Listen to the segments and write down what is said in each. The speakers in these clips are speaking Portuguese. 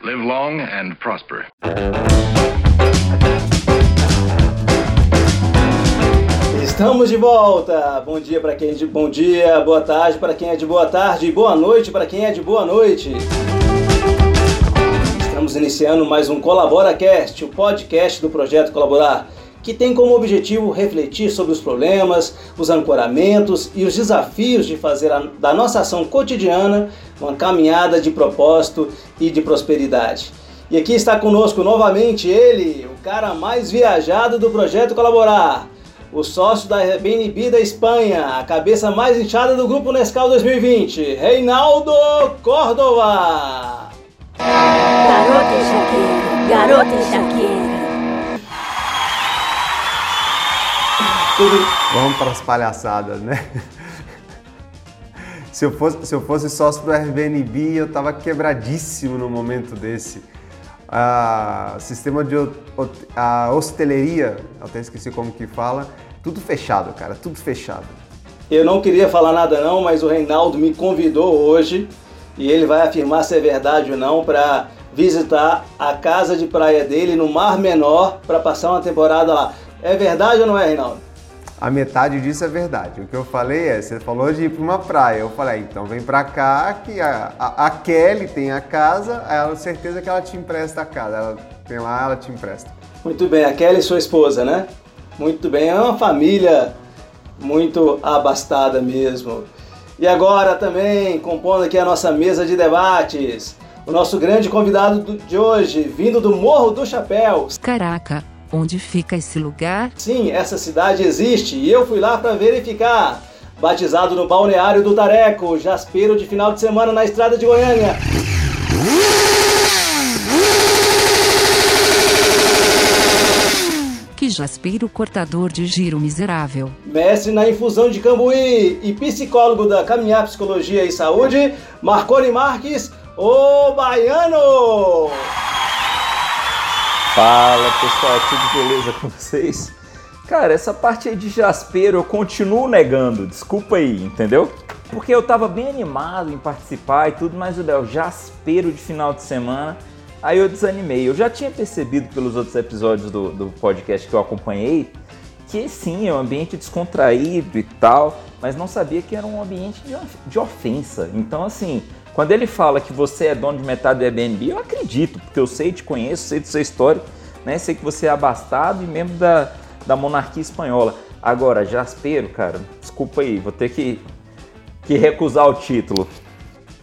Live long and prosper. Estamos de volta. Bom dia para quem é de bom dia, boa tarde para quem é de boa tarde e boa noite para quem é de boa noite. Estamos iniciando mais um ColaboraCast, o podcast do projeto Colaborar, que tem como objetivo refletir sobre os problemas, os ancoramentos e os desafios de fazer a, da nossa ação cotidiana uma caminhada de propósito e de prosperidade. E aqui está conosco novamente ele, o cara mais viajado do projeto Colaborar o sócio da BNB da Espanha, a cabeça mais inchada do Grupo Nescau 2020, Reinaldo Córdova. Garota enxaqueira, garota enxaqueira. Vamos para as palhaçadas, né? Se eu fosse, se eu fosse sócio do Airbnb, eu tava quebradíssimo no momento desse. Ah, sistema de a hosteleria, até esqueci como que fala, tudo fechado, cara, tudo fechado. Eu não queria falar nada não, mas o Reinaldo me convidou hoje e ele vai afirmar se é verdade ou não para visitar a casa de praia dele no Mar Menor para passar uma temporada lá. É verdade ou não é, Reinaldo? A metade disso é verdade. O que eu falei é, você falou de ir para uma praia. Eu falei, ah, então vem para cá que a, a, a, Kelly tem a casa, ela certeza que ela te empresta a casa. Ela tem lá, ela te empresta. Muito bem, a Kelly sua esposa, né? Muito bem, é uma família muito abastada mesmo. E agora também, compondo aqui a nossa mesa de debates, o nosso grande convidado de hoje, vindo do Morro do Chapéu. Caraca, onde fica esse lugar? Sim, essa cidade existe e eu fui lá para verificar. Batizado no balneário do Tareco, jaspeiro de final de semana na estrada de Goiânia. Que jaspeiro cortador de giro miserável. Mestre na infusão de cambuí e psicólogo da Caminhar Psicologia e Saúde, Marconi Marques, o baiano! Fala pessoal, tudo beleza com vocês? Cara, essa parte aí de jaspeiro eu continuo negando, desculpa aí, entendeu? Porque eu tava bem animado em participar e tudo, mas o Léo, jaspeiro de final de semana, Aí eu desanimei. Eu já tinha percebido pelos outros episódios do, do podcast que eu acompanhei que sim, é um ambiente descontraído e tal, mas não sabia que era um ambiente de, de ofensa. Então, assim, quando ele fala que você é dono de metade do Airbnb, eu acredito, porque eu sei, te conheço, sei do seu histórico, né? Sei que você é abastado e membro da, da monarquia espanhola. Agora, Jaspero, cara, desculpa aí, vou ter que, que recusar o título.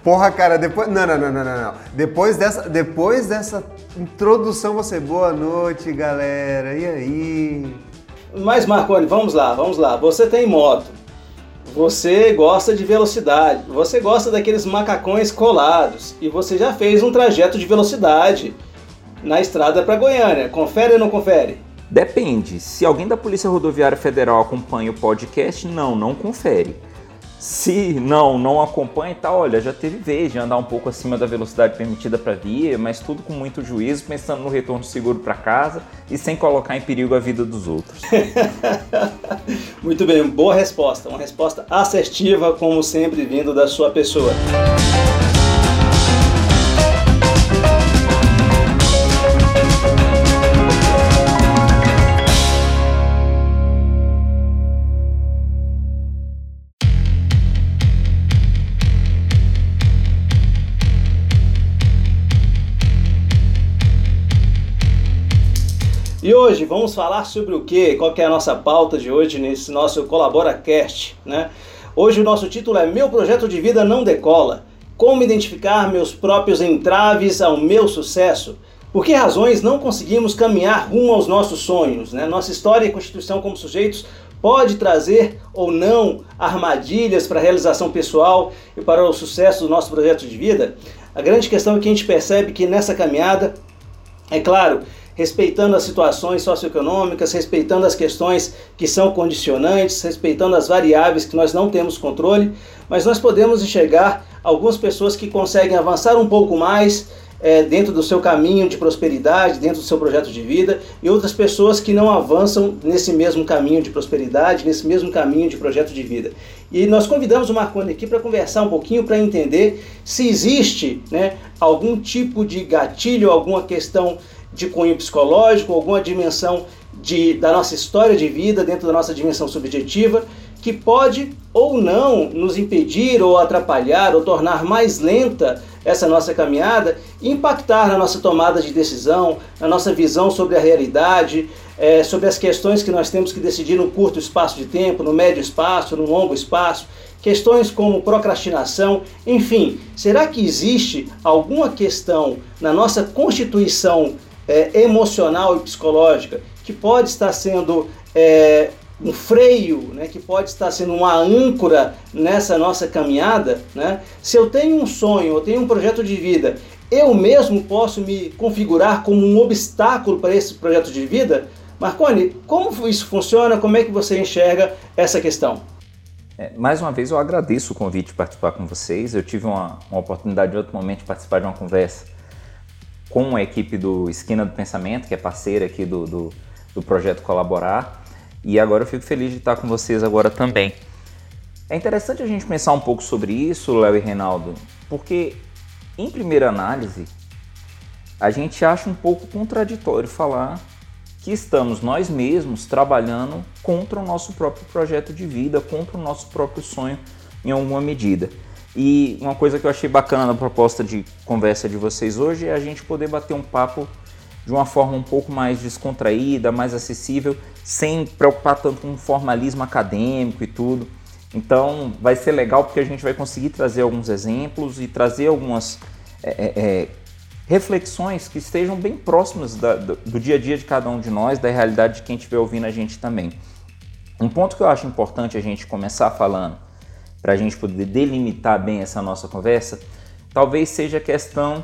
Porra, cara, depois. Não, não, não, não, não, Depois dessa, depois dessa introdução, você. Boa noite, galera. E aí? Mas, Marconi, vamos lá, vamos lá. Você tem moto. Você gosta de velocidade. Você gosta daqueles macacões colados. E você já fez um trajeto de velocidade na estrada para Goiânia. Confere ou não confere? Depende. Se alguém da Polícia Rodoviária Federal acompanha o podcast, não, não confere. Se não, não acompanha e tá, olha, já teve vez de andar um pouco acima da velocidade permitida para via, mas tudo com muito juízo, pensando no retorno seguro para casa e sem colocar em perigo a vida dos outros. muito bem, boa resposta, uma resposta assertiva, como sempre vindo da sua pessoa. E hoje vamos falar sobre o que? Qual que é a nossa pauta de hoje nesse nosso Colabora Cast, né? Hoje o nosso título é Meu projeto de vida não decola. Como identificar meus próprios entraves ao meu sucesso? Por que razões não conseguimos caminhar rumo aos nossos sonhos? Né? Nossa história e constituição como sujeitos pode trazer ou não armadilhas para a realização pessoal e para o sucesso do nosso projeto de vida? A grande questão é que a gente percebe que nessa caminhada, é claro, respeitando as situações socioeconômicas, respeitando as questões que são condicionantes, respeitando as variáveis que nós não temos controle, mas nós podemos enxergar algumas pessoas que conseguem avançar um pouco mais é, dentro do seu caminho de prosperidade, dentro do seu projeto de vida, e outras pessoas que não avançam nesse mesmo caminho de prosperidade, nesse mesmo caminho de projeto de vida. E nós convidamos o Marconi aqui para conversar um pouquinho, para entender se existe né, algum tipo de gatilho, alguma questão de cunho psicológico, alguma dimensão de, da nossa história de vida, dentro da nossa dimensão subjetiva, que pode ou não nos impedir ou atrapalhar ou tornar mais lenta essa nossa caminhada, impactar na nossa tomada de decisão, na nossa visão sobre a realidade, é, sobre as questões que nós temos que decidir no curto espaço de tempo, no médio espaço, no longo espaço, questões como procrastinação, enfim, será que existe alguma questão na nossa constituição é, emocional e psicológica que pode estar sendo é, um freio, né, que pode estar sendo uma âncora nessa nossa caminhada, né? Se eu tenho um sonho, eu tenho um projeto de vida, eu mesmo posso me configurar como um obstáculo para esse projeto de vida? Marconi, como isso funciona? Como é que você enxerga essa questão? É, mais uma vez eu agradeço o convite de participar com vocês. Eu tive uma, uma oportunidade em outro momento de participar de uma conversa com a equipe do Esquina do Pensamento, que é parceira aqui do, do, do projeto Colaborar. E agora eu fico feliz de estar com vocês agora também. É interessante a gente pensar um pouco sobre isso, Léo e Reinaldo, porque em primeira análise a gente acha um pouco contraditório falar que estamos nós mesmos trabalhando contra o nosso próprio projeto de vida, contra o nosso próprio sonho em alguma medida. E uma coisa que eu achei bacana na proposta de conversa de vocês hoje é a gente poder bater um papo de uma forma um pouco mais descontraída, mais acessível, sem preocupar tanto com formalismo acadêmico e tudo. Então vai ser legal porque a gente vai conseguir trazer alguns exemplos e trazer algumas é, é, é reflexões que estejam bem próximas da, do, do dia a dia de cada um de nós, da realidade de quem estiver ouvindo a gente também. Um ponto que eu acho importante a gente começar falando, para a gente poder delimitar bem essa nossa conversa, talvez seja a questão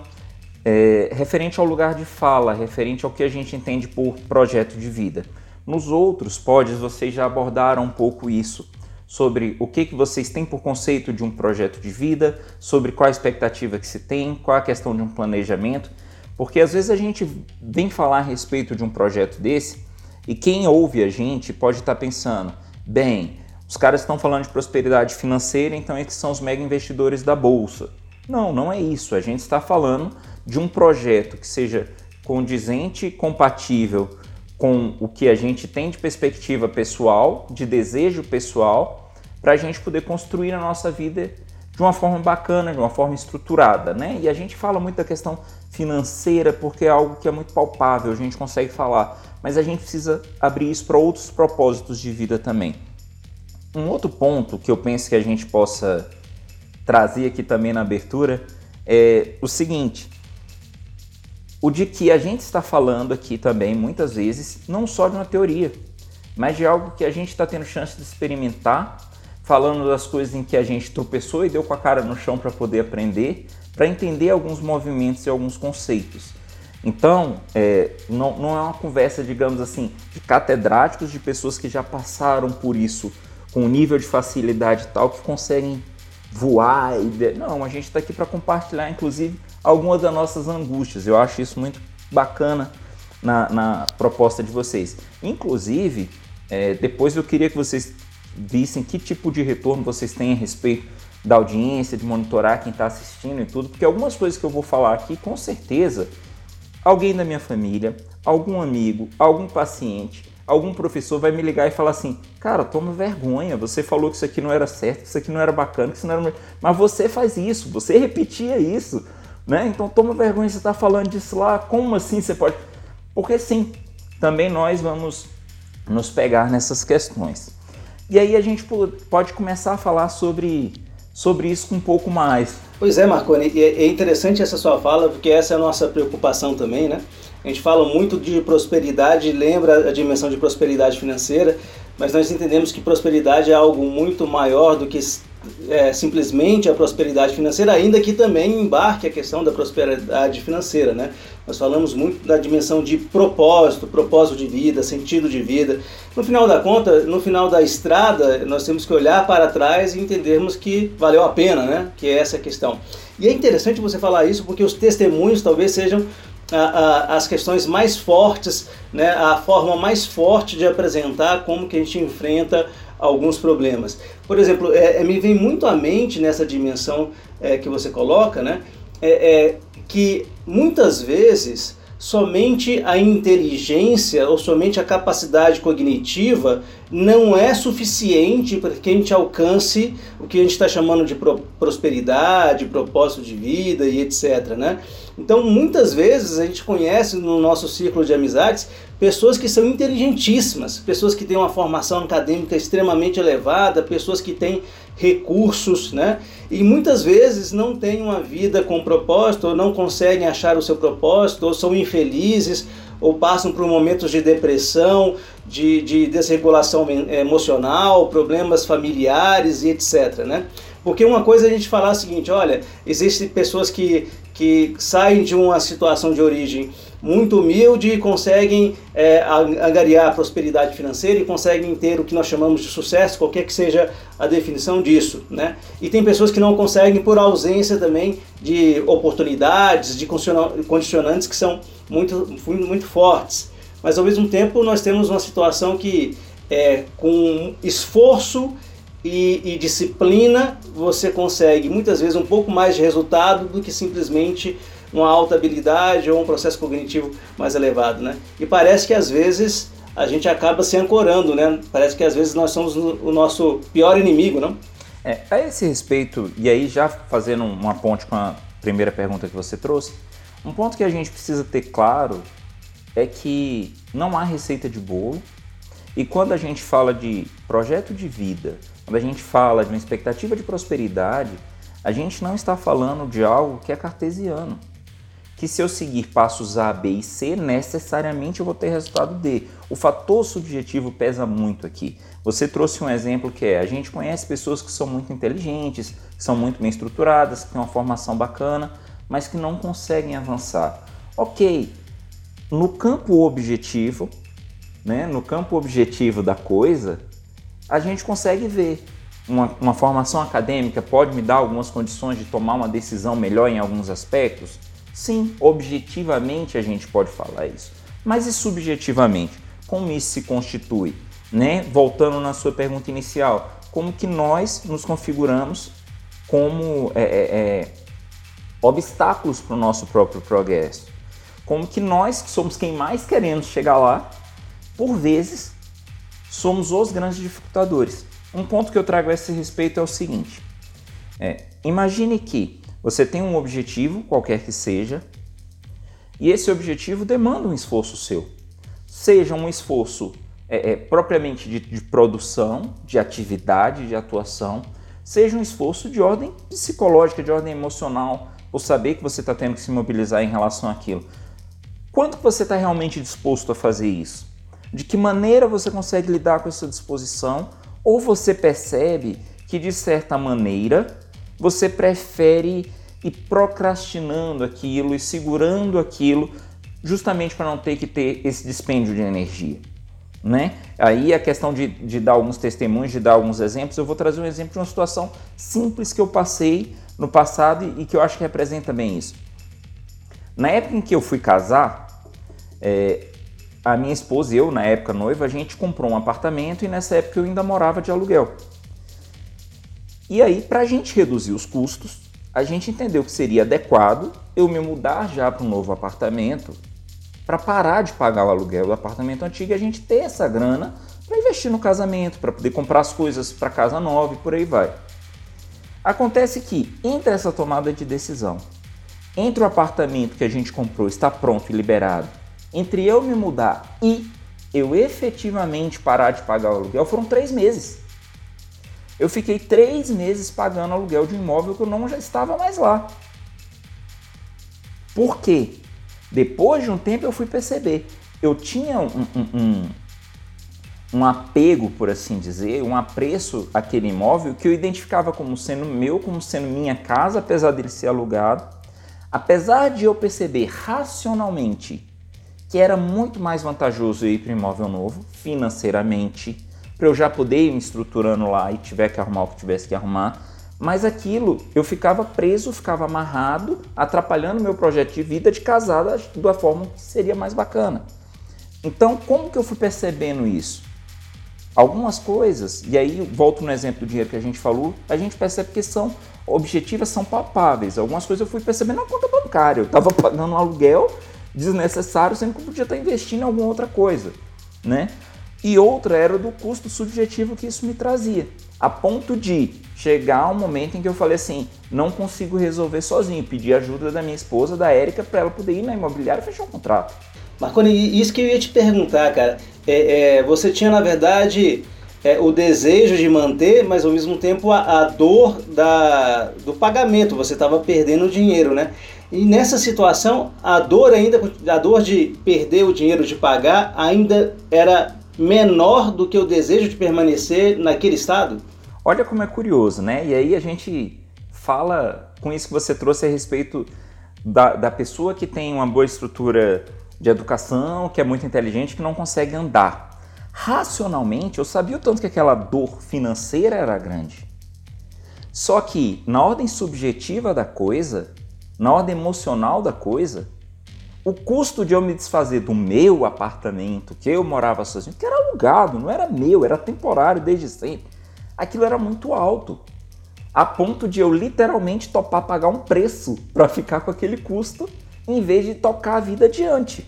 é, referente ao lugar de fala, referente ao que a gente entende por projeto de vida. Nos outros podes vocês já abordaram um pouco isso, sobre o que, que vocês têm por conceito de um projeto de vida, sobre qual a expectativa que se tem, qual a questão de um planejamento, porque às vezes a gente vem falar a respeito de um projeto desse e quem ouve a gente pode estar pensando, bem, os caras estão falando de prosperidade financeira, então esses são os mega investidores da bolsa. Não, não é isso. A gente está falando de um projeto que seja condizente e compatível com o que a gente tem de perspectiva pessoal, de desejo pessoal, para a gente poder construir a nossa vida de uma forma bacana, de uma forma estruturada, né? E a gente fala muito da questão financeira porque é algo que é muito palpável, a gente consegue falar, mas a gente precisa abrir isso para outros propósitos de vida também. Um outro ponto que eu penso que a gente possa trazer aqui também na abertura é o seguinte: o de que a gente está falando aqui também, muitas vezes, não só de uma teoria, mas de algo que a gente está tendo chance de experimentar, falando das coisas em que a gente tropeçou e deu com a cara no chão para poder aprender, para entender alguns movimentos e alguns conceitos. Então, é, não, não é uma conversa, digamos assim, de catedráticos, de pessoas que já passaram por isso com um nível de facilidade tal que conseguem voar. E... Não, a gente está aqui para compartilhar, inclusive, algumas das nossas angústias. Eu acho isso muito bacana na, na proposta de vocês. Inclusive, é, depois eu queria que vocês vissem que tipo de retorno vocês têm a respeito da audiência, de monitorar quem está assistindo e tudo, porque algumas coisas que eu vou falar aqui, com certeza, alguém da minha família, algum amigo, algum paciente, algum professor vai me ligar e falar assim: Cara, toma vergonha, você falou que isso aqui não era certo, que isso aqui não era bacana, que isso não era. Mas você faz isso, você repetia isso. Né? Então toma vergonha você estar tá falando disso lá. Como assim você pode? Porque sim, também nós vamos nos pegar nessas questões. E aí a gente pode começar a falar sobre, sobre isso um pouco mais. Pois é, Marconi, é interessante essa sua fala, porque essa é a nossa preocupação também, né? A gente fala muito de prosperidade, lembra a dimensão de prosperidade financeira, mas nós entendemos que prosperidade é algo muito maior do que é, simplesmente a prosperidade financeira, ainda que também embarque a questão da prosperidade financeira, né? Nós falamos muito da dimensão de propósito, propósito de vida, sentido de vida. No final da conta, no final da estrada, nós temos que olhar para trás e entendermos que valeu a pena, né? Que é essa questão. E é interessante você falar isso porque os testemunhos talvez sejam as questões mais fortes, né, a forma mais forte de apresentar como que a gente enfrenta alguns problemas. Por exemplo, é, é me vem muito à mente nessa dimensão é, que você coloca, né, é, é que muitas vezes somente a inteligência ou somente a capacidade cognitiva não é suficiente para que a gente alcance o que a gente está chamando de prosperidade, propósito de vida e etc. Né? Então, muitas vezes a gente conhece no nosso círculo de amizades pessoas que são inteligentíssimas, pessoas que têm uma formação acadêmica extremamente elevada, pessoas que têm recursos, né? E muitas vezes não têm uma vida com propósito, ou não conseguem achar o seu propósito, ou são infelizes, ou passam por momentos de depressão, de, de desregulação emocional, problemas familiares e etc. Né? Porque uma coisa é a gente falar o seguinte, olha, existem pessoas que, que saem de uma situação de origem muito humilde e conseguem é, angariar prosperidade financeira e conseguem ter o que nós chamamos de sucesso, qualquer que seja a definição disso. Né? E tem pessoas que não conseguem por ausência também de oportunidades, de condicionantes que são muito, muito fortes. Mas ao mesmo tempo nós temos uma situação que é, com esforço e, e, disciplina você consegue muitas vezes um pouco mais de resultado do que simplesmente uma alta habilidade ou um processo cognitivo mais elevado, né? E parece que às vezes a gente acaba se ancorando, né? Parece que às vezes nós somos o nosso pior inimigo, não? É, a esse respeito, e aí já fazendo uma ponte com a primeira pergunta que você trouxe, um ponto que a gente precisa ter claro é que não há receita de bolo. E quando a gente fala de projeto de vida, quando a gente fala de uma expectativa de prosperidade, a gente não está falando de algo que é cartesiano que se eu seguir passos A, B e C, necessariamente eu vou ter resultado D. O fator subjetivo pesa muito aqui. Você trouxe um exemplo que é, a gente conhece pessoas que são muito inteligentes, que são muito bem estruturadas, que têm uma formação bacana, mas que não conseguem avançar. Ok, no campo objetivo, né, no campo objetivo da coisa, a gente consegue ver. Uma, uma formação acadêmica pode me dar algumas condições de tomar uma decisão melhor em alguns aspectos? Sim, objetivamente a gente pode falar isso. Mas e subjetivamente? Como isso se constitui? Né? Voltando na sua pergunta inicial, como que nós nos configuramos como é, é, é obstáculos para o nosso próprio progresso? Como que nós, que somos quem mais queremos chegar lá, por vezes somos os grandes dificultadores. Um ponto que eu trago a esse respeito é o seguinte: é, imagine que você tem um objetivo, qualquer que seja, e esse objetivo demanda um esforço seu. Seja um esforço é, é, propriamente de, de produção, de atividade, de atuação, seja um esforço de ordem psicológica, de ordem emocional, por saber que você está tendo que se mobilizar em relação àquilo. Quanto você está realmente disposto a fazer isso? De que maneira você consegue lidar com essa disposição? Ou você percebe que, de certa maneira, você prefere ir procrastinando aquilo e segurando aquilo justamente para não ter que ter esse dispêndio de energia. Né? Aí a questão de, de dar alguns testemunhos, de dar alguns exemplos, eu vou trazer um exemplo de uma situação simples que eu passei no passado e, que eu acho que representa bem isso. Na época em que eu fui casar, é, a minha esposa e eu, na época noiva, a gente comprou um apartamento e nessa época eu ainda morava de aluguel. E aí, para a gente reduzir os custos, a gente entendeu que seria adequado eu me mudar já para um novo apartamento para parar de pagar o aluguel do apartamento antigo e a gente ter essa grana para investir no casamento, para poder comprar as coisas para casa nova e por aí vai. Acontece que entre essa tomada de decisão, entre o apartamento que a gente comprou está pronto e liberado, entre eu me mudar e eu efetivamente parar de pagar o aluguel, foram três meses eu fiquei três meses pagando aluguel de um imóvel que eu não já estava mais lá. Por quê? Depois de um tempo eu fui perceber. Eu tinha um, um, um, um apego, por assim dizer, um apreço àquele imóvel que eu identificava como sendo meu, como sendo minha casa, apesar dele ser alugado. Apesar de eu perceber racionalmente que era muito mais vantajoso ir para imóvel novo, financeiramente, para eu já poder ir me estruturando lá e tiver que arrumar o que tivesse que arrumar, Mas aquilo, eu ficava preso, ficava amarrado, atrapalhando meu projeto de vida de casada da forma que seria mais bacana. Então, como que eu fui percebendo isso? Algumas coisas, e aí volto no exemplo do dinheiro que a gente falou, a gente percebe que são objetivas, são palpáveis. Algumas coisas eu fui percebendo na conta bancária. Eu estava pagando um aluguel desnecessário, sendo que podia estar investindo em alguma outra coisa, né? E outra era do custo subjetivo que isso me trazia, a ponto de chegar um momento em que eu falei assim, não consigo resolver sozinho, pedi ajuda da minha esposa, da Érica, para ela poder ir na imobiliária e fechar um contrato. Marconi, isso que eu ia te perguntar, cara. É, é, você tinha, na verdade, é, o desejo de manter, mas ao mesmo tempo a, a dor da, do pagamento. Você estava perdendo dinheiro, né? E nessa situação, a dor ainda, a dor de perder o dinheiro de pagar ainda era menor do que o desejo de permanecer naquele estado? Olha como é curioso, né? E aí a gente fala com isso que você trouxe a respeito da, da pessoa que tem uma boa estrutura de educação, que é muito inteligente, que não consegue andar. Racionalmente, eu sabia o tanto que aquela dor financeira era grande. Só que, na ordem subjetiva da coisa, na ordem emocional da coisa, o custo de eu me desfazer do meu apartamento, que eu morava sozinho, que era alugado, não era meu, era temporário desde sempre, aquilo era muito alto. A ponto de eu literalmente topar pagar um preço para ficar com aquele custo em vez de tocar a vida adiante.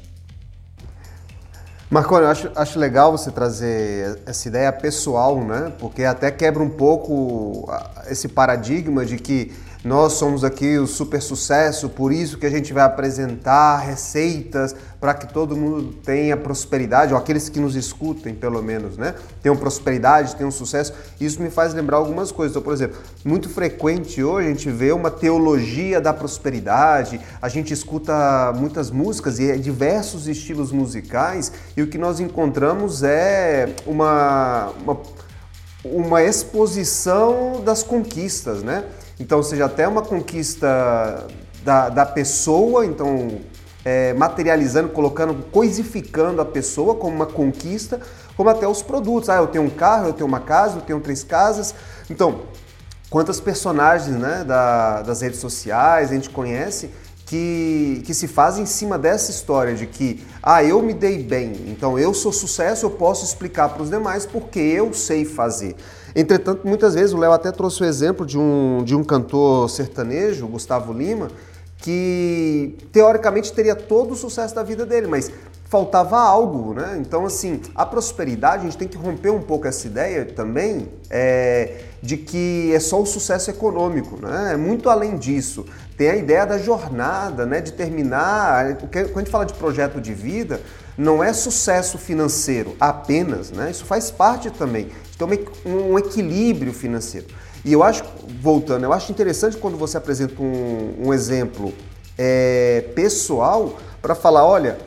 Marconi, eu acho, acho legal você trazer essa ideia pessoal, né? Porque até quebra um pouco esse paradigma de que nós somos aqui o super sucesso, por isso que a gente vai apresentar receitas para que todo mundo tenha prosperidade, ou aqueles que nos escutem, pelo menos, né? Tenham prosperidade, tenham sucesso. Isso me faz lembrar algumas coisas. Então, por exemplo, muito frequente hoje a gente vê uma teologia da prosperidade, a gente escuta muitas músicas e diversos estilos musicais, e o que nós encontramos é uma, uma, uma exposição das conquistas, né? Então, seja até uma conquista da, da pessoa, então é, materializando, colocando, coisificando a pessoa como uma conquista, como até os produtos. Ah, eu tenho um carro, eu tenho uma casa, eu tenho três casas. Então, quantas personagens né, da, das redes sociais a gente conhece que, que se fazem em cima dessa história de que, ah, eu me dei bem, então eu sou sucesso, eu posso explicar para os demais porque eu sei fazer. Entretanto, muitas vezes o Léo até trouxe o exemplo de um, de um cantor sertanejo, Gustavo Lima, que teoricamente teria todo o sucesso da vida dele, mas faltava algo, né? Então, assim, a prosperidade, a gente tem que romper um pouco essa ideia também é, de que é só o sucesso econômico, né? É muito além disso. Tem a ideia da jornada, né? De terminar. Quando a gente fala de projeto de vida, não é sucesso financeiro apenas, né? Isso faz parte também então, um equilíbrio financeiro. E eu acho, voltando, eu acho interessante quando você apresenta um, um exemplo é, pessoal para falar, olha,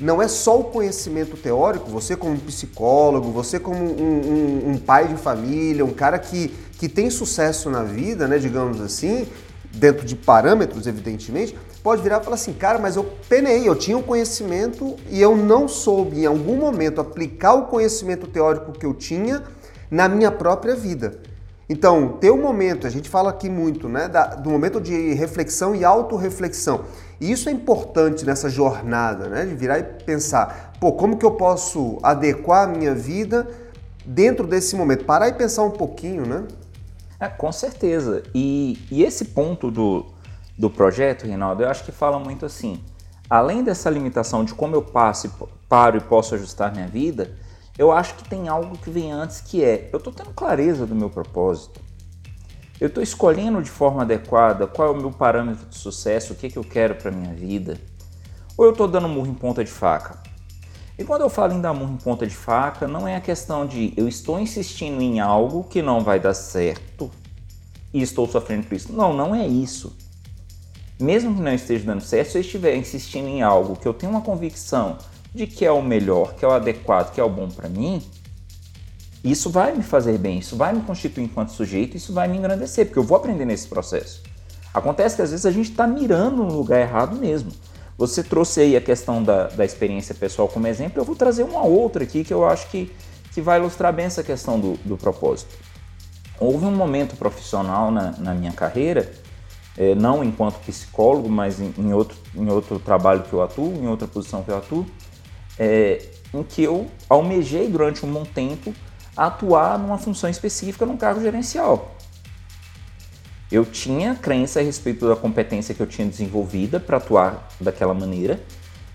não é só o conhecimento teórico, você como psicólogo, você como um, um, um, pai de família, um cara que, que tem sucesso na vida, né, digamos assim, dentro de parâmetros, evidentemente, pode virar e falar assim, cara, mas eu penei, eu tinha um conhecimento e eu não soube em algum momento aplicar o conhecimento teórico que eu tinha na minha própria vida. Então, ter um momento, a gente fala aqui muito, né, da, do momento de reflexão e autorreflexão. E isso é importante nessa jornada, né, de virar e pensar, pô, como que eu posso adequar a minha vida dentro desse momento? Parar e pensar um pouquinho, né? É, com certeza. E, e esse ponto do, do projeto, Reinaldo, eu acho que fala muito assim, além dessa limitação de como eu passo, paro e posso ajustar minha vida, eu acho que tem algo que vem antes que é, eu estou tendo clareza do meu propósito. Eu estou escolhendo de forma adequada qual é o meu parâmetro de sucesso, o que, que eu quero para minha vida. Ou eu estou dando murro em ponta de faca. E quando eu falo em dar murro em ponta de faca, não é a questão de eu estou insistindo em algo que não vai dar certo e estou sofrendo por isso. Não, não é isso. Mesmo que não esteja dando certo, se eu estiver insistindo em algo que eu tenho uma convicção de que é o melhor, que é o adequado, que é o bom para mim, isso vai me fazer bem, isso vai me constituir enquanto sujeito, isso vai me engrandecer, porque eu vou aprender nesse processo. Acontece que às vezes a gente está mirando no lugar errado mesmo. Você trouxe aí a questão da, da experiência pessoal como exemplo, eu vou trazer uma outra aqui que eu acho que, que vai ilustrar bem essa questão do, do propósito. houve um momento profissional na, na minha carreira, é, não enquanto psicólogo, mas em, em, outro, em outro trabalho que eu atuo, em outra posição que eu atuo, é, em que eu almejei durante um bom tempo atuar numa função específica num cargo gerencial. Eu tinha crença a respeito da competência que eu tinha desenvolvida para atuar daquela maneira.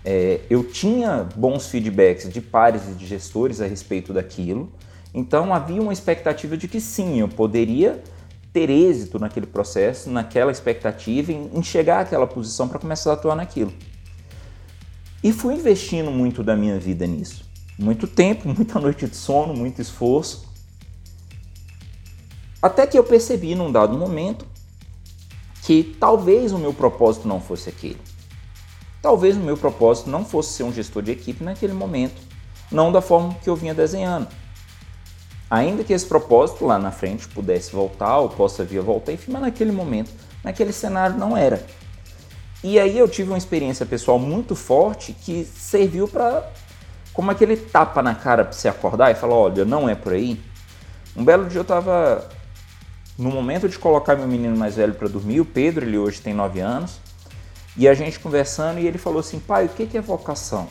É, eu tinha bons feedbacks de pares e de gestores a respeito daquilo. Então havia uma expectativa de que sim, eu poderia ter êxito naquele processo, naquela expectativa, em, em chegar àquela posição para começar a atuar naquilo. E fui investindo muito da minha vida nisso. Muito tempo, muita noite de sono, muito esforço. Até que eu percebi num dado momento que talvez o meu propósito não fosse aquele. Talvez o meu propósito não fosse ser um gestor de equipe naquele momento, não da forma que eu vinha desenhando. Ainda que esse propósito lá na frente pudesse voltar ou possa vir a voltar, enfim, mas naquele momento, naquele cenário não era. E aí eu tive uma experiência pessoal muito forte que serviu para como aquele tapa na cara para se acordar e falar, olha, não é por aí. Um belo dia eu estava no momento de colocar meu menino mais velho para dormir, o Pedro, ele hoje tem 9 anos, e a gente conversando e ele falou assim, pai, o que é vocação?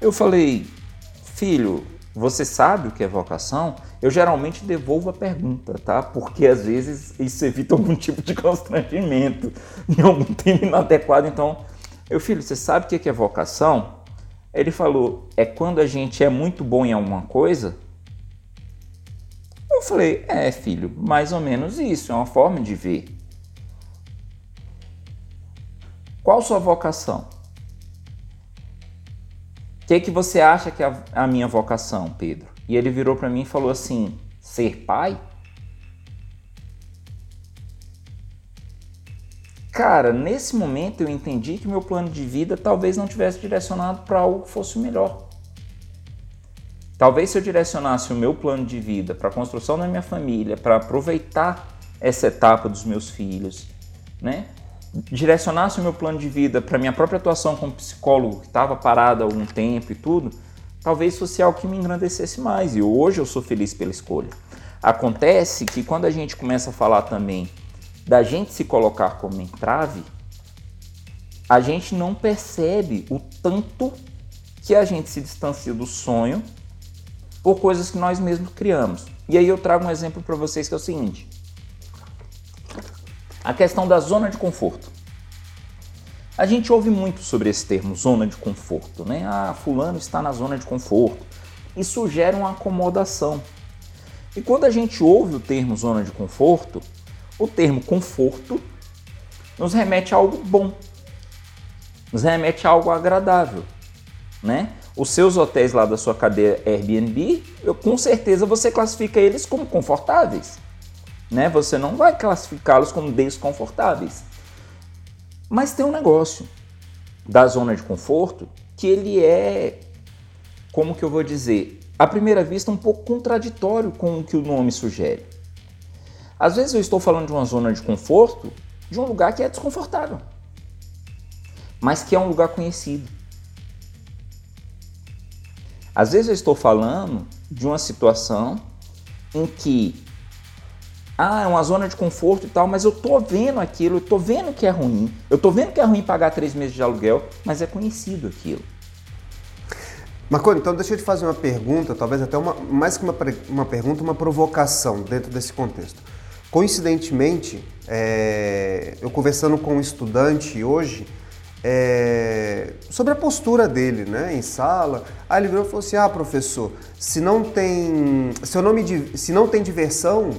Eu falei, filho, você sabe o que é vocação? Eu geralmente devolvo a pergunta, tá? Porque às vezes isso evita algum tipo de constrangimento em algum tempo inadequado. Então, eu filho, você sabe o que é vocação? Ele falou, é quando a gente é muito bom em alguma coisa? Falei, é filho, mais ou menos isso, é uma forma de ver. Qual sua vocação? O que, que você acha que é a minha vocação, Pedro? E ele virou para mim e falou assim: ser pai? Cara, nesse momento eu entendi que meu plano de vida talvez não tivesse direcionado para algo que fosse melhor. Talvez se eu direcionasse o meu plano de vida para a construção da minha família, para aproveitar essa etapa dos meus filhos, né? direcionasse o meu plano de vida para minha própria atuação como psicólogo, que estava parado há algum tempo e tudo, talvez fosse algo que me engrandecesse mais. E hoje eu sou feliz pela escolha. Acontece que quando a gente começa a falar também da gente se colocar como entrave, a gente não percebe o tanto que a gente se distancia do sonho por coisas que nós mesmos criamos. E aí eu trago um exemplo para vocês que é o seguinte: a questão da zona de conforto. A gente ouve muito sobre esse termo, zona de conforto, né? Ah, fulano está na zona de conforto. Isso gera uma acomodação. E quando a gente ouve o termo zona de conforto, o termo conforto nos remete a algo bom, nos remete a algo agradável, né? Os seus hotéis lá da sua cadeia Airbnb, eu, com certeza você classifica eles como confortáveis né? Você não vai classificá-los como desconfortáveis. Mas tem um negócio da zona de conforto que ele é, como que eu vou dizer, à primeira vista um pouco contraditório com o que o nome sugere. Às vezes eu estou falando de uma zona de conforto de um lugar que é desconfortável, mas que é um lugar conhecido. Às vezes eu estou falando de uma situação em que ah, é uma zona de conforto e tal, mas eu tô vendo aquilo, eu vendo que é ruim, eu tô vendo que é ruim pagar três meses de aluguel, mas é conhecido aquilo. Marconi, então deixa eu te fazer uma pergunta, talvez até uma, mais que uma, uma pergunta, uma provocação dentro desse contexto. Coincidentemente, é, eu conversando com um estudante hoje é, sobre a postura dele né, em sala, aí ele virou e falou assim, ah professor, se não tem, se eu não, me, se não tem diversão,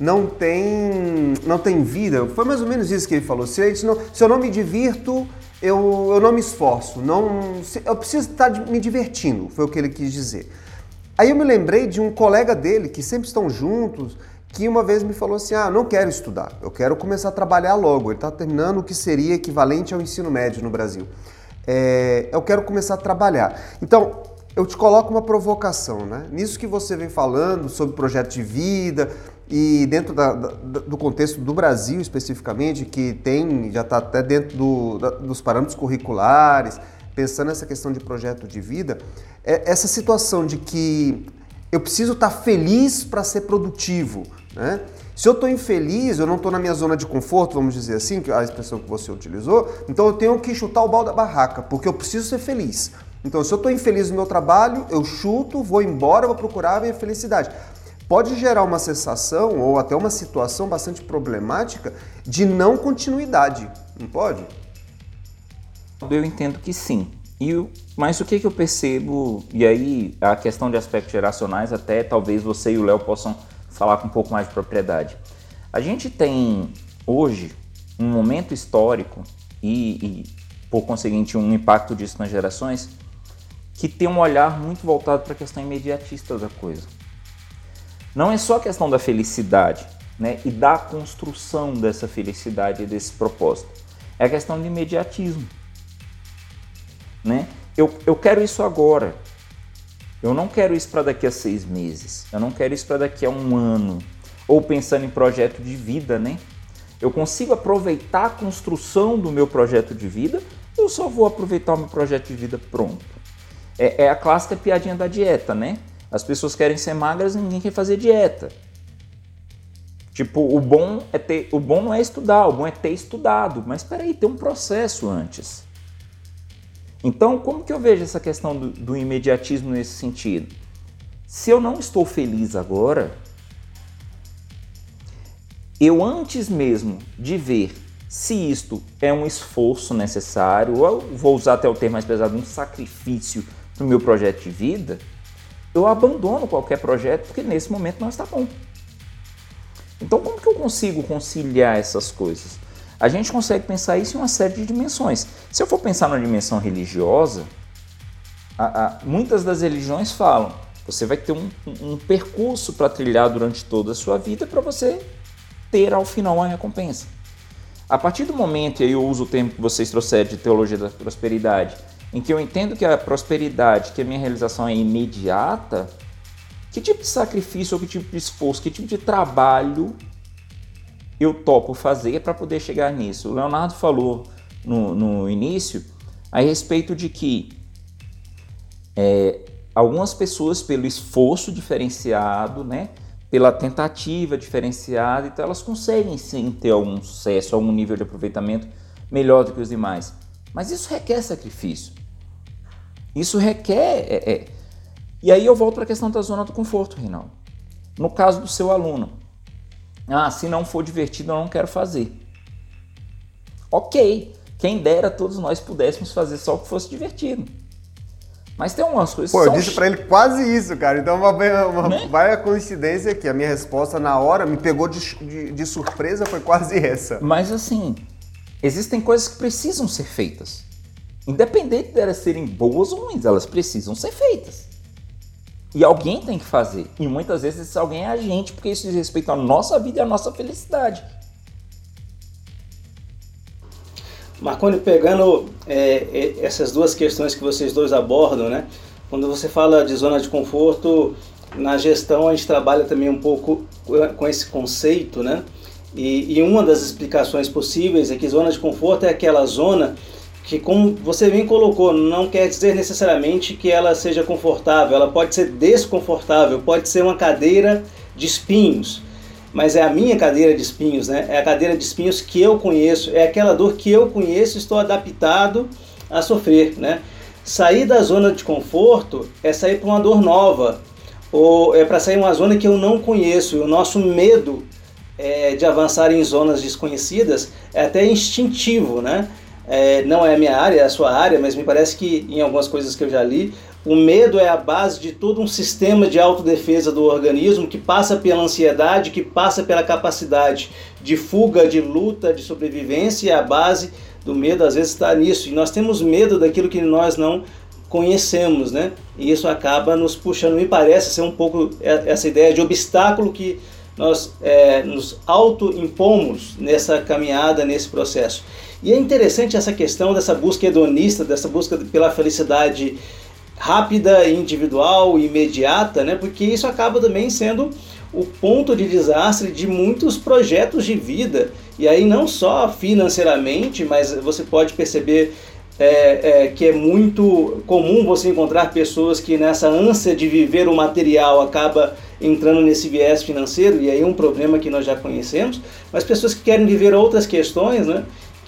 não tem, não tem vida. Foi mais ou menos isso que ele falou. Se, não, se eu não me divirto, eu, eu não me esforço. Não, eu preciso estar me divertindo, foi o que ele quis dizer. Aí eu me lembrei de um colega dele, que sempre estão juntos, que uma vez me falou assim: Ah, não quero estudar, eu quero começar a trabalhar logo. Ele está terminando o que seria equivalente ao ensino médio no Brasil. É, eu quero começar a trabalhar. Então, eu te coloco uma provocação, né? Nisso que você vem falando sobre projeto de vida, e dentro da, da, do contexto do Brasil especificamente, que tem, já está até dentro do, da, dos parâmetros curriculares, pensando nessa questão de projeto de vida, é essa situação de que eu preciso estar tá feliz para ser produtivo, né? Se eu estou infeliz, eu não estou na minha zona de conforto, vamos dizer assim, que é a expressão que você utilizou, então eu tenho que chutar o balde da barraca, porque eu preciso ser feliz. Então, se eu estou infeliz no meu trabalho, eu chuto, vou embora, vou procurar a minha felicidade. Pode gerar uma sensação ou até uma situação bastante problemática de não continuidade, não pode? Eu entendo que sim. E, mas o que, que eu percebo, e aí a questão de aspectos geracionais, até talvez você e o Léo possam falar com um pouco mais de propriedade. A gente tem hoje um momento histórico e, e, por conseguinte, um impacto disso nas gerações que tem um olhar muito voltado para a questão imediatista da coisa. Não é só a questão da felicidade né, e da construção dessa felicidade e desse propósito. É a questão do imediatismo. Né? Eu, eu quero isso agora. Eu não quero isso para daqui a seis meses. Eu não quero isso para daqui a um ano. Ou pensando em projeto de vida, né? Eu consigo aproveitar a construção do meu projeto de vida, eu só vou aproveitar o meu projeto de vida pronto. É, é a clássica piadinha da dieta, né? As pessoas querem ser magras e ninguém quer fazer dieta. Tipo, o bom é ter, o bom não é estudar, o bom é ter estudado. Mas espera aí, tem um processo antes. Então, como que eu vejo essa questão do, do imediatismo nesse sentido? Se eu não estou feliz agora, eu antes mesmo de ver se isto é um esforço necessário, ou vou usar até o termo mais pesado, um sacrifício para o meu projeto de vida, eu abandono qualquer projeto porque nesse momento não está bom. Então, como que eu consigo conciliar essas coisas? A gente consegue pensar isso em uma série de dimensões. Se eu for pensar na dimensão religiosa, a, a, muitas das religiões falam: você vai ter um, um, percurso para trilhar durante toda a sua vida para você ter ao final uma recompensa. A partir do momento, e aí eu uso o termo que vocês trouxeram de teologia da prosperidade, em que eu entendo que a prosperidade, que a minha realização é imediata, que tipo de sacrifício ou que tipo de esforço, que tipo de trabalho eu topo fazer para poder chegar nisso. O Leonardo falou no, no início a respeito de que é, algumas pessoas, pelo esforço diferenciado, né, pela tentativa diferenciada, então elas conseguem sim ter algum sucesso, algum nível de aproveitamento melhor do que os demais. Mas isso requer sacrifício. Isso requer. É, é. E aí eu volto para a questão da zona do conforto, Reinaldo. No caso do seu aluno, ah, se não for divertido, eu não quero fazer. Ok, quem dera todos nós pudéssemos fazer só o que fosse divertido. Mas tem umas coisas Pô, eu disse para ele quase isso, cara. Então, uma, uma, né? vai a coincidência que a minha resposta na hora me pegou de, de, de surpresa, foi quase essa. Mas assim, existem coisas que precisam ser feitas. Independente de elas serem boas ou ruins, elas precisam ser feitas. E alguém tem que fazer. E muitas vezes esse alguém é a gente, porque isso diz respeito à nossa vida e à nossa felicidade. Marconi, pegando é, é, essas duas questões que vocês dois abordam, né? Quando você fala de zona de conforto, na gestão a gente trabalha também um pouco com esse conceito, né? E, e uma das explicações possíveis é que zona de conforto é aquela zona que como você bem colocou, não quer dizer necessariamente que ela seja confortável, ela pode ser desconfortável, pode ser uma cadeira de espinhos, mas é a minha cadeira de espinhos, né? É a cadeira de espinhos que eu conheço, é aquela dor que eu conheço, estou adaptado a sofrer, né? Sair da zona de conforto é sair para uma dor nova, ou é para sair uma zona que eu não conheço. E o nosso medo é, de avançar em zonas desconhecidas é até instintivo, né? É, não é a minha área, é a sua área, mas me parece que em algumas coisas que eu já li, o medo é a base de todo um sistema de autodefesa do organismo que passa pela ansiedade, que passa pela capacidade de fuga, de luta, de sobrevivência, e a base do medo às vezes está nisso. E nós temos medo daquilo que nós não conhecemos, né? E isso acaba nos puxando, me parece ser um pouco essa ideia de obstáculo que nós é, nos auto-impomos nessa caminhada, nesse processo. E é interessante essa questão dessa busca hedonista, dessa busca pela felicidade rápida, individual, imediata, né? porque isso acaba também sendo o ponto de desastre de muitos projetos de vida. E aí não só financeiramente, mas você pode perceber é, é, que é muito comum você encontrar pessoas que nessa ânsia de viver o material acaba entrando nesse viés financeiro, e aí é um problema que nós já conhecemos, mas pessoas que querem viver outras questões, né,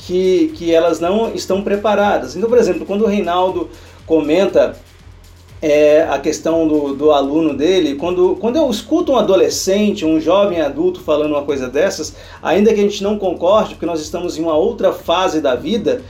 que, que elas não estão preparadas. Então, por exemplo, quando o Reinaldo comenta é, a questão do, do aluno dele, quando, quando eu escuto um adolescente, um jovem adulto falando uma coisa dessas, ainda que a gente não concorde, porque nós estamos em uma outra fase da vida,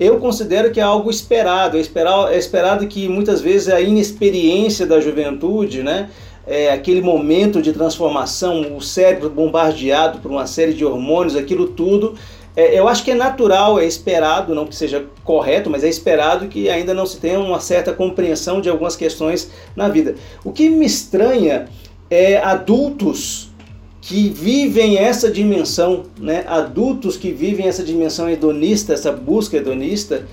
eu considero que é algo esperado. É esperado, é esperado que muitas vezes a inexperiência da juventude, né, é, aquele momento de transformação, o cérebro bombardeado por uma série de hormônios, aquilo tudo, é, eu acho que é natural, é esperado, não que seja correto, mas é esperado que ainda não se tenha uma certa compreensão de algumas questões na vida. O que me estranha é adultos que vivem essa dimensão, né? adultos que vivem essa dimensão hedonista, essa busca hedonista,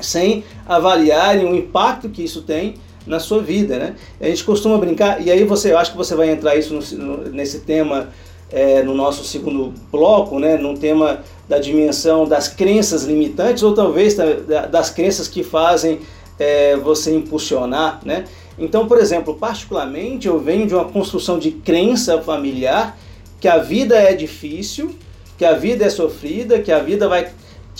sem avaliarem o impacto que isso tem na sua vida. Né? A gente costuma brincar, e aí você, eu acho que você vai entrar isso no, no, nesse tema é, no nosso segundo bloco, né? num tema da dimensão das crenças limitantes, ou talvez da, das crenças que fazem é, você impulsionar. Né? Então, por exemplo, particularmente eu venho de uma construção de crença familiar que a vida é difícil, que a vida é sofrida, que a vida vai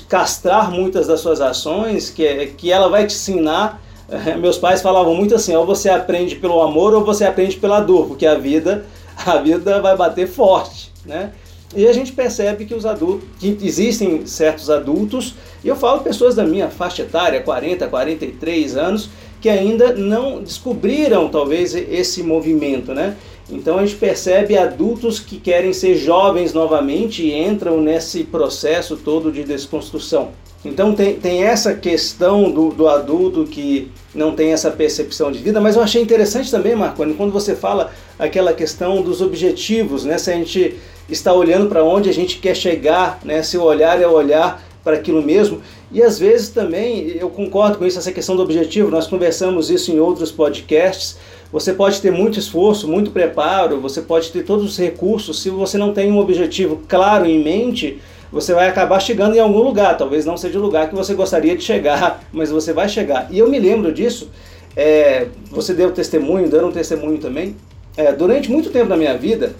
castrar muitas das suas ações, que, que ela vai te ensinar. Meus pais falavam muito assim: ou você aprende pelo amor ou você aprende pela dor, porque a vida, a vida vai bater forte, né? E a gente percebe que os adultos, que existem certos adultos, e eu falo pessoas da minha faixa etária, 40, 43 anos, que ainda não descobriram talvez esse movimento, né? Então a gente percebe adultos que querem ser jovens novamente e entram nesse processo todo de desconstrução. Então tem, tem essa questão do, do adulto que não tem essa percepção de vida, mas eu achei interessante também, Marconi, quando você fala aquela questão dos objetivos, né? Se a gente está olhando para onde a gente quer chegar, né? Se o olhar é olhar para aquilo mesmo. E às vezes também, eu concordo com isso, essa questão do objetivo, nós conversamos isso em outros podcasts. Você pode ter muito esforço, muito preparo, você pode ter todos os recursos, se você não tem um objetivo claro em mente, você vai acabar chegando em algum lugar. Talvez não seja o lugar que você gostaria de chegar, mas você vai chegar. E eu me lembro disso, é, você deu testemunho, dando um testemunho também. É, durante muito tempo da minha vida,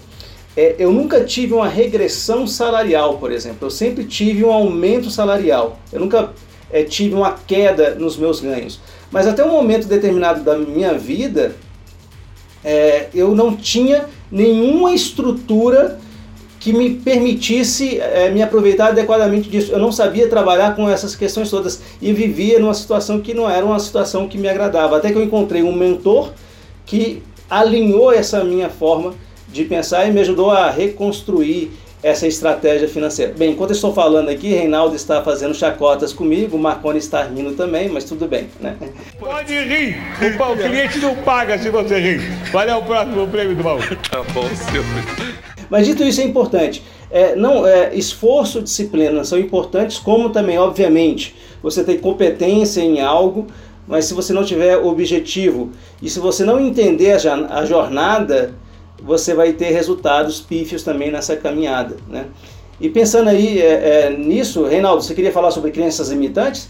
é, eu nunca tive uma regressão salarial, por exemplo. Eu sempre tive um aumento salarial. Eu nunca é, tive uma queda nos meus ganhos. Mas até um momento determinado da minha vida, é, eu não tinha nenhuma estrutura que me permitisse é, me aproveitar adequadamente disso. Eu não sabia trabalhar com essas questões todas e vivia numa situação que não era uma situação que me agradava. Até que eu encontrei um mentor que alinhou essa minha forma de pensar e me ajudou a reconstruir essa estratégia financeira. Bem, enquanto eu estou falando aqui, Reinaldo está fazendo chacotas comigo, o Marconi está rindo também, mas tudo bem, né? Pode rir, o, cliente não paga se você rir. Qual é o próximo prêmio do baú? Tá bom, senhor. Mas dito isso é importante. É, não, é, esforço, disciplina são importantes, como também, obviamente, você tem competência em algo, mas se você não tiver objetivo e se você não entender a, a jornada você vai ter resultados pífios também nessa caminhada. Né? E pensando aí é, é, nisso, Reinaldo, você queria falar sobre crenças limitantes?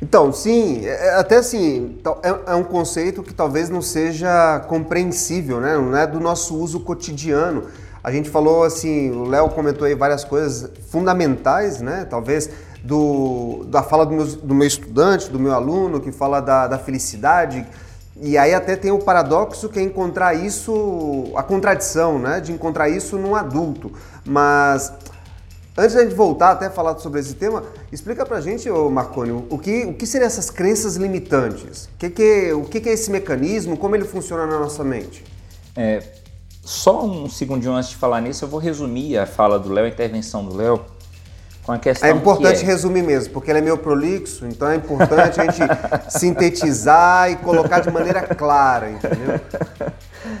Então, sim, é, é até assim, é, é, um conceito que talvez não seja compreensível, né? não é do nosso uso cotidiano. A gente falou assim, o Léo comentou aí várias coisas fundamentais, né? Talvez do, da fala do meu, do meu estudante, do meu aluno, que fala da, da felicidade, e aí até tem o paradoxo que é encontrar isso, a contradição, né? De encontrar isso num adulto. Mas antes da gente voltar até falar sobre esse tema, explica pra gente, ô Marconi, o que, o que seriam essas crenças limitantes? O que, que, o que, que é esse mecanismo? Como ele funciona na nossa mente? É, só um segundinho antes de falar nisso, eu vou resumir a fala do Léo, a intervenção do Léo com a questão É importante é... resumir mesmo, porque ele é meio prolixo, então é importante a gente sintetizar e colocar de maneira clara, entendeu?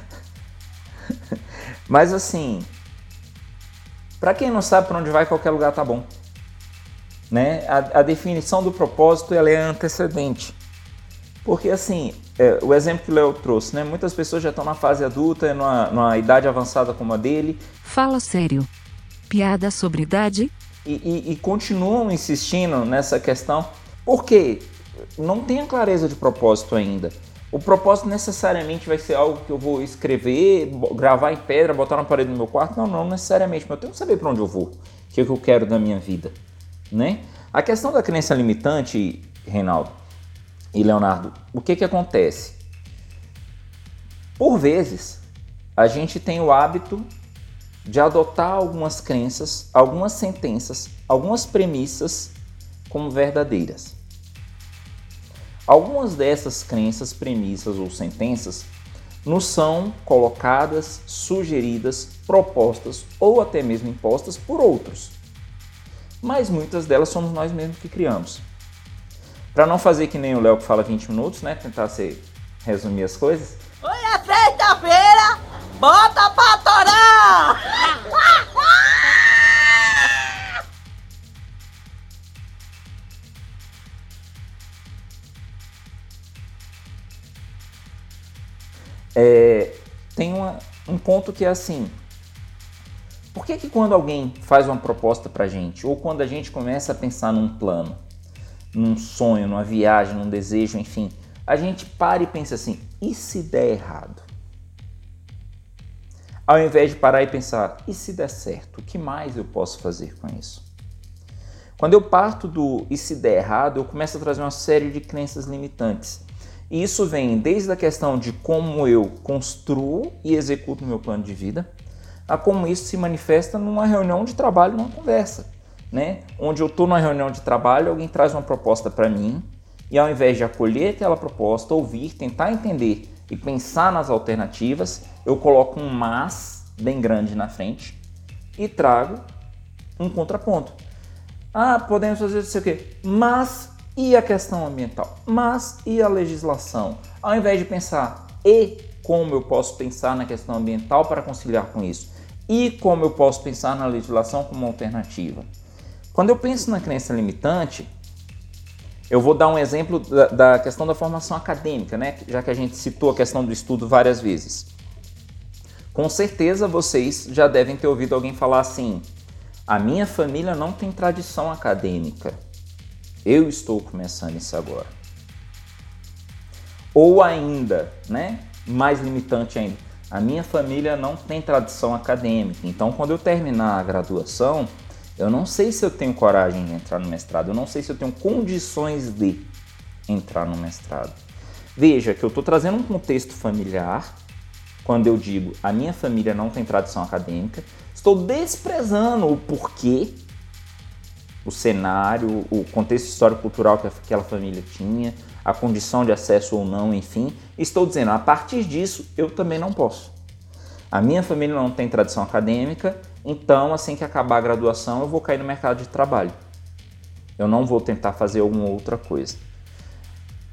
Mas assim, para quem não sabe para onde vai, qualquer lugar tá bom. Né? A, a definição do propósito ela é antecedente. Porque assim, é, o exemplo que o Léo trouxe, né? Muitas pessoas já estão na fase adulta, numa, numa idade avançada como a dele. Fala sério. Piada sobre idade? e, e, e continuam insistindo nessa questão Por quê? Não tenho clareza de propósito ainda. O propósito necessariamente vai ser algo que eu vou escrever, gravar em pedra, botar na parede do meu quarto? Não, não necessariamente, mas eu tenho que saber para onde eu vou, o que, é que eu quero da minha vida, né? A questão da crença limitante, Reinaldo e Leonardo, o que que acontece? Por vezes, a gente tem o hábito de adotar algumas crenças, algumas sentenças, algumas premissas como verdadeiras. Algumas dessas crenças, premissas ou sentenças nos são colocadas, sugeridas, propostas ou até mesmo impostas por outros. Mas muitas delas somos nós mesmos que criamos. Para não fazer que nem o Léo que fala 20 minutos, né? Tentar ser, resumir as coisas. Hoje é sexta-feira, bota pra torar! É, tem uma- um ponto que é assim. Por que, que quando alguém faz uma proposta pra gente, ou quando a gente começa a pensar num plano, num sonho, numa viagem, num desejo, enfim, a gente para e pensa assim: e se der errado? Ao invés de parar e pensar: e se der certo? O que mais eu posso fazer com isso? Quando eu parto do e se der errado, eu começo a trazer uma série de crenças limitantes. E isso vem desde a questão de como eu construo e executo meu plano de vida, a como isso se manifesta numa reunião de trabalho, numa conversa, né? Onde eu estou numa reunião de trabalho, alguém traz uma proposta para mim e ao invés de acolher aquela proposta, ouvir, tentar entender e pensar nas alternativas, eu coloco um mas bem grande na frente e trago um contraponto. Ah, podemos fazer isso aqui. Mas e a questão ambiental? Mas e a legislação? Ao invés de pensar e como eu posso pensar na questão ambiental para conciliar com isso? E como eu posso pensar na legislação como alternativa? Quando eu penso na crença limitante, eu vou dar um exemplo da, da questão da formação acadêmica, né? Já que a gente citou a questão do estudo várias vezes. Com certeza vocês já devem ter ouvido alguém falar assim: a minha família não tem tradição acadêmica. Eu estou começando isso agora. Ou ainda, né? Mais limitante ainda. A minha família não tem tradição acadêmica. Então, quando eu terminar a graduação, eu não sei se eu tenho coragem de entrar no mestrado. Eu não sei se eu tenho condições de entrar no mestrado. Veja que eu estou trazendo um contexto familiar quando eu digo a minha família não tem tradição acadêmica, estou desprezando o porquê, o cenário, o contexto histórico-cultural que aquela família tinha, a condição de acesso ou não, enfim. Estou dizendo, a partir disso, eu também não posso. A minha família não tem tradição acadêmica, então assim que acabar a graduação eu vou cair no mercado de trabalho. Eu não vou tentar fazer alguma outra coisa.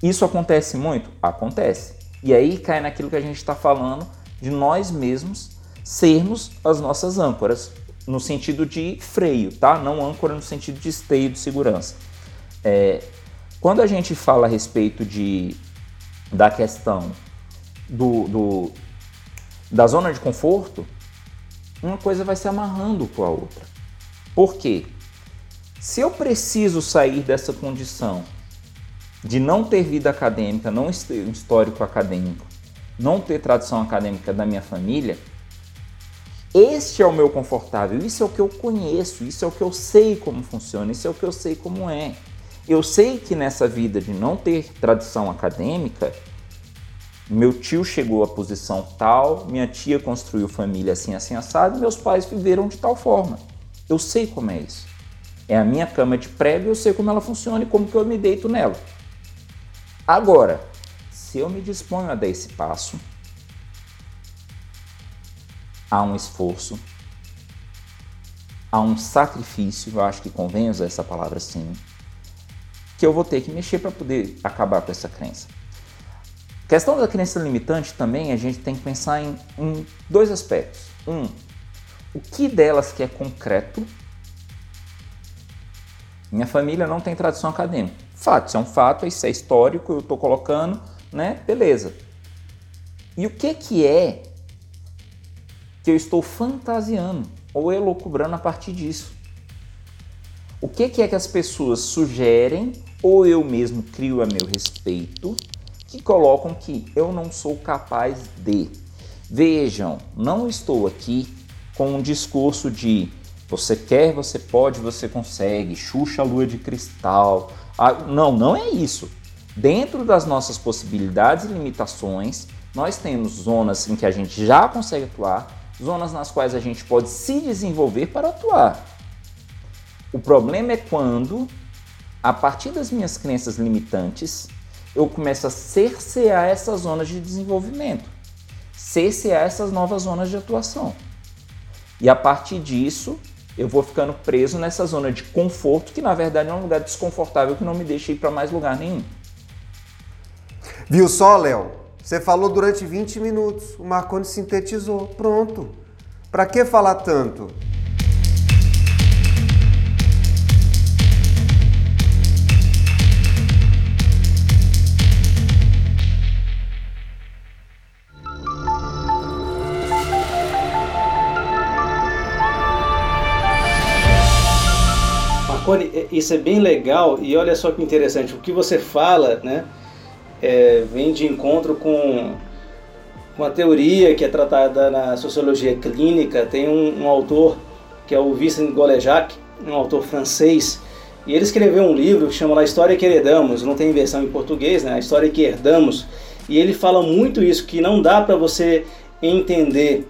Isso acontece muito? Acontece. E aí cai naquilo que a gente está falando de nós mesmos sermos as nossas âncoras, no sentido de freio, tá? Não âncora no sentido de esteio de segurança. É, quando a gente fala a respeito de, da questão do, do, da zona de conforto, uma coisa vai se amarrando com a outra. Por quê? Se eu preciso sair dessa condição de não ter vida acadêmica, não ter histórico acadêmico, não ter tradição acadêmica da minha família, este é o meu confortável, isso é o que eu conheço, isso é o que eu sei como funciona, isso é o que eu sei como é. Eu sei que nessa vida de não ter tradição acadêmica, meu tio chegou à posição tal, minha tia construiu família assim, assim, assado, meus pais viveram de tal forma. Eu sei como é isso. É a minha cama de prego eu sei como ela funciona e como que eu me deito nela. Agora, se eu me disponho a dar esse passo, há um esforço, há um sacrifício, eu acho que convém usar essa palavra assim, que eu vou ter que mexer para poder acabar com essa crença. Questão da crença limitante também a gente tem que pensar em, em dois aspectos. Um, o que delas que é concreto? Minha família não tem tradição acadêmica. Fato, isso é um fato, isso é histórico, eu estou colocando, né? Beleza. E o que que é que eu estou fantasiando ou elocubrando a partir disso? O que que é que as pessoas sugerem ou eu mesmo crio a meu respeito, que colocam que eu não sou capaz de. Vejam, não estou aqui com um discurso de você quer, você pode, você consegue, Xuxa Lua de Cristal. Ah, não, não é isso. Dentro das nossas possibilidades e limitações, nós temos zonas em que a gente já consegue atuar, zonas nas quais a gente pode se desenvolver para atuar. O problema é quando, a partir das minhas crenças limitantes, eu começo a cercear essas zonas de desenvolvimento, cercear essas novas zonas de atuação. E a partir disso, eu vou ficando preso nessa zona de conforto, que na verdade é um lugar desconfortável que não me deixa ir para mais lugar nenhum. Viu só, Léo? Você falou durante 20 minutos, o Marconi sintetizou. Pronto. Para que falar tanto? Marconi, é, isso é bem legal e olha só que interessante, o que você fala, né, é, vem de encontro com uma teoria que é tratada na sociologia clínica. Tem um, um autor que é o Vincent Golejac, um autor francês, e ele escreveu um livro que chama A História que Herdamos, não tem versão em português, né? A História que Herdamos, e ele fala muito isso, que não dá para você entender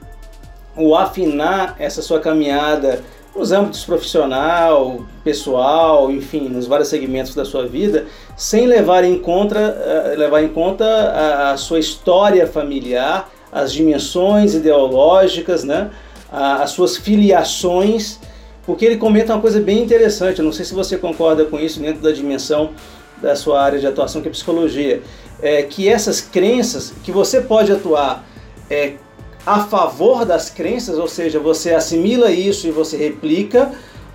ou afinar essa sua caminhada nos âmbitos profissional, pessoal, enfim, nos vários segmentos da sua vida, sem levar em conta, uh, levar em conta a, a, sua história familiar, as dimensões ideológicas, né, a, as suas filiações, porque ele comenta uma coisa bem interessante, eu não sei se você concorda com isso dentro da dimensão da sua área de atuação, que é psicologia, é que essas crenças, que você pode atuar é, a favor das crenças, ou seja, você assimila isso e você replica.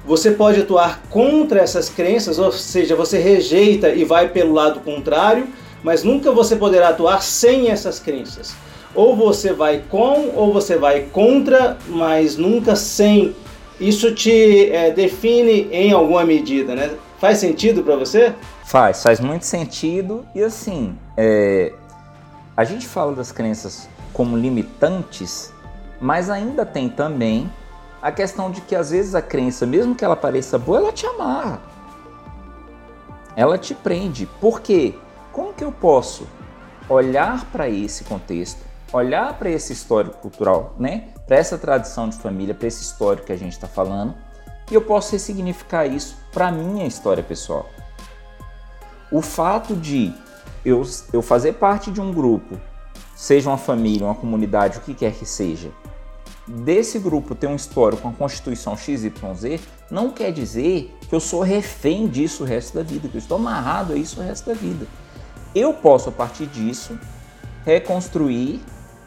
Você pode atuar contra essas crenças, ou seja, você rejeita e vai pelo lado contrário, mas nunca você poderá atuar sem essas crenças. Ou você vai com ou você vai contra, mas nunca sem. Isso te é, define em alguma medida, né? Faz sentido para você? Faz, faz muito sentido. E assim, é, a gente fala das crenças como limitantes, mas ainda tem também a questão de que às vezes a crença, mesmo que ela pareça boa, ela te amarra. Ela te prende. Por quê? Como que eu posso olhar para esse contexto, olhar para esse histórico cultural, né? Para essa tradição de família, para esse histórico que a gente está falando, e eu posso ressignificar isso para minha história pessoal. O fato de eu, eu fazer parte de um grupo seja uma família, uma comunidade, o que quer que seja, desse grupo ter um histórico com a Constituição XYZ, não quer dizer que eu sou refém disso o resto da vida, que eu estou amarrado a isso o resto da vida. Eu posso, a partir disso, reconstruir,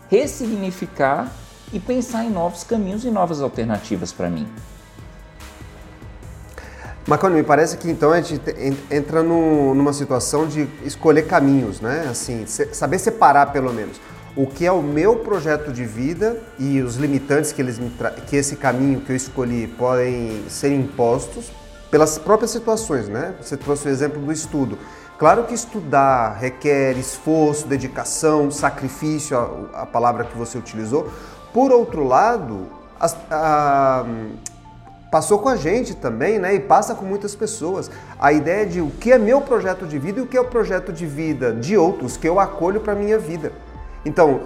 ressignificar e pensar em novos caminhos e novas alternativas para mim. Marconi, me parece que então a gente entra no, numa situação de escolher caminhos, né? Assim, saber separar pelo menos o que é o meu projeto de vida e os limitantes que, eles que esse caminho que eu escolhi podem ser impostos pelas próprias situações, né? Você trouxe o exemplo do estudo. Claro que estudar requer esforço, dedicação, sacrifício, a, a palavra que você utilizou. Por outro lado, as, a, passou com a gente também, né? E passa com muitas pessoas. A ideia de o que é meu projeto de vida e o que é o projeto de vida de outros que eu acolho para minha vida. Então,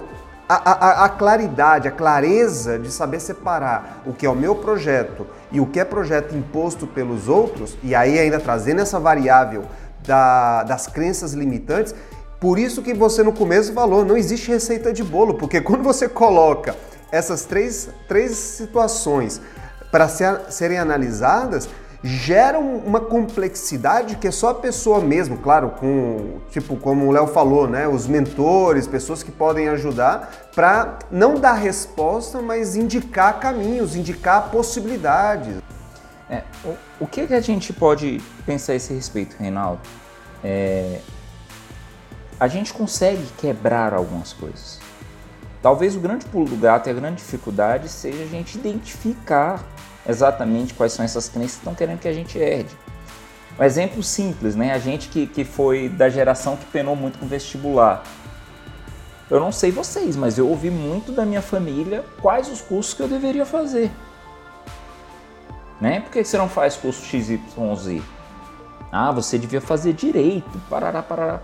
a, a, a, claridade, a clareza de saber separar o que é o meu projeto e o que é projeto imposto pelos outros, e aí ainda trazendo essa variável da, das crenças limitantes, por isso que você no começo falou, não existe receita de bolo, porque quando você coloca essas três, três situações para ser, serem analisadas geram uma complexidade que é só a pessoa mesmo, claro, com tipo como o Léo falou, né, os mentores, pessoas que podem ajudar para não dar resposta, mas indicar caminhos, indicar possibilidades. É, o, o que, que a gente pode pensar a esse respeito, Reinaldo? É, a gente consegue quebrar algumas coisas. Talvez o grande pulo do gato e a grande dificuldade seja a gente identificar exatamente quais são essas crenças que estão querendo que a gente herde. Um exemplo simples, né? A gente que, que foi da geração que penou muito com vestibular. Eu não sei vocês, mas eu ouvi muito da minha família quais os cursos que eu deveria fazer. Né? Por que você não faz curso XYZ? Ah, você devia fazer direito, parará, parará.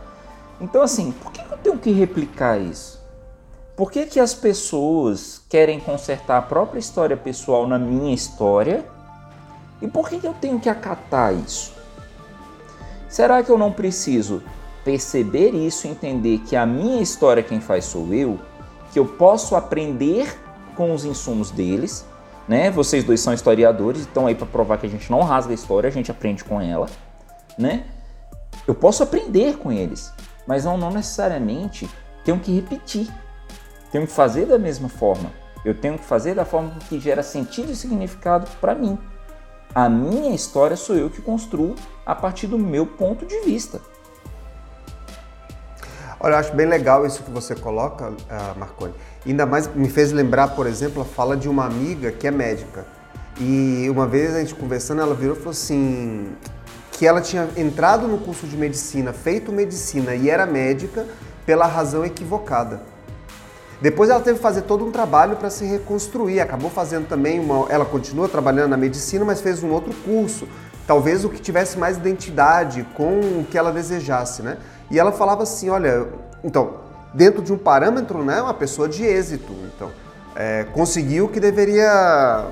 Então, assim, por que eu tenho que replicar isso? Por que, que as pessoas querem consertar a própria história pessoal na minha história? E por que, que eu tenho que acatar isso? Será que eu não preciso perceber isso, entender que a minha história quem faz sou eu, que eu posso aprender com os insumos deles, né? Vocês dois são historiadores, estão aí para provar que a gente não rasga a história, a gente aprende com ela, né? Eu posso aprender com eles, mas não, não necessariamente tenho que repetir. Tenho que fazer da mesma forma. Eu tenho que fazer da forma que gera sentido e significado para mim. A minha história sou eu que construo a partir do meu ponto de vista. Olha, eu acho bem legal isso que você coloca, uh, Marconi. Ainda mais me fez lembrar, por exemplo, a fala de uma amiga que é médica. E uma vez a gente conversando, ela virou e falou assim: que ela tinha entrado no curso de medicina, feito medicina e era médica pela razão equivocada. Depois ela teve que fazer todo um trabalho para se reconstruir. Acabou fazendo também uma. Ela continua trabalhando na medicina, mas fez um outro curso. Talvez o que tivesse mais identidade com o que ela desejasse, né? E ela falava assim: olha, então, dentro de um parâmetro, né? Uma pessoa de êxito. Então, é, conseguiu o que deveria.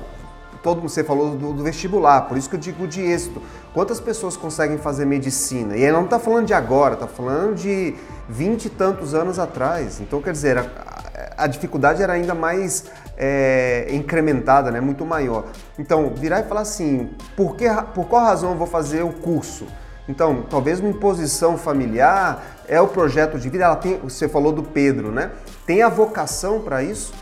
Todo você falou do, do, vestibular, por isso que eu digo de êxito. Quantas pessoas conseguem fazer medicina? E ela não está falando de agora, está falando de vinte e tantos anos atrás. Então, quer dizer, a, a dificuldade era ainda mais é, incrementada, né? muito maior. Então, virar e falar assim, por, que, por qual razão eu vou fazer o curso? Então, talvez uma imposição familiar é o projeto de vida. Ela tem, você falou do Pedro, né? Tem a vocação para isso?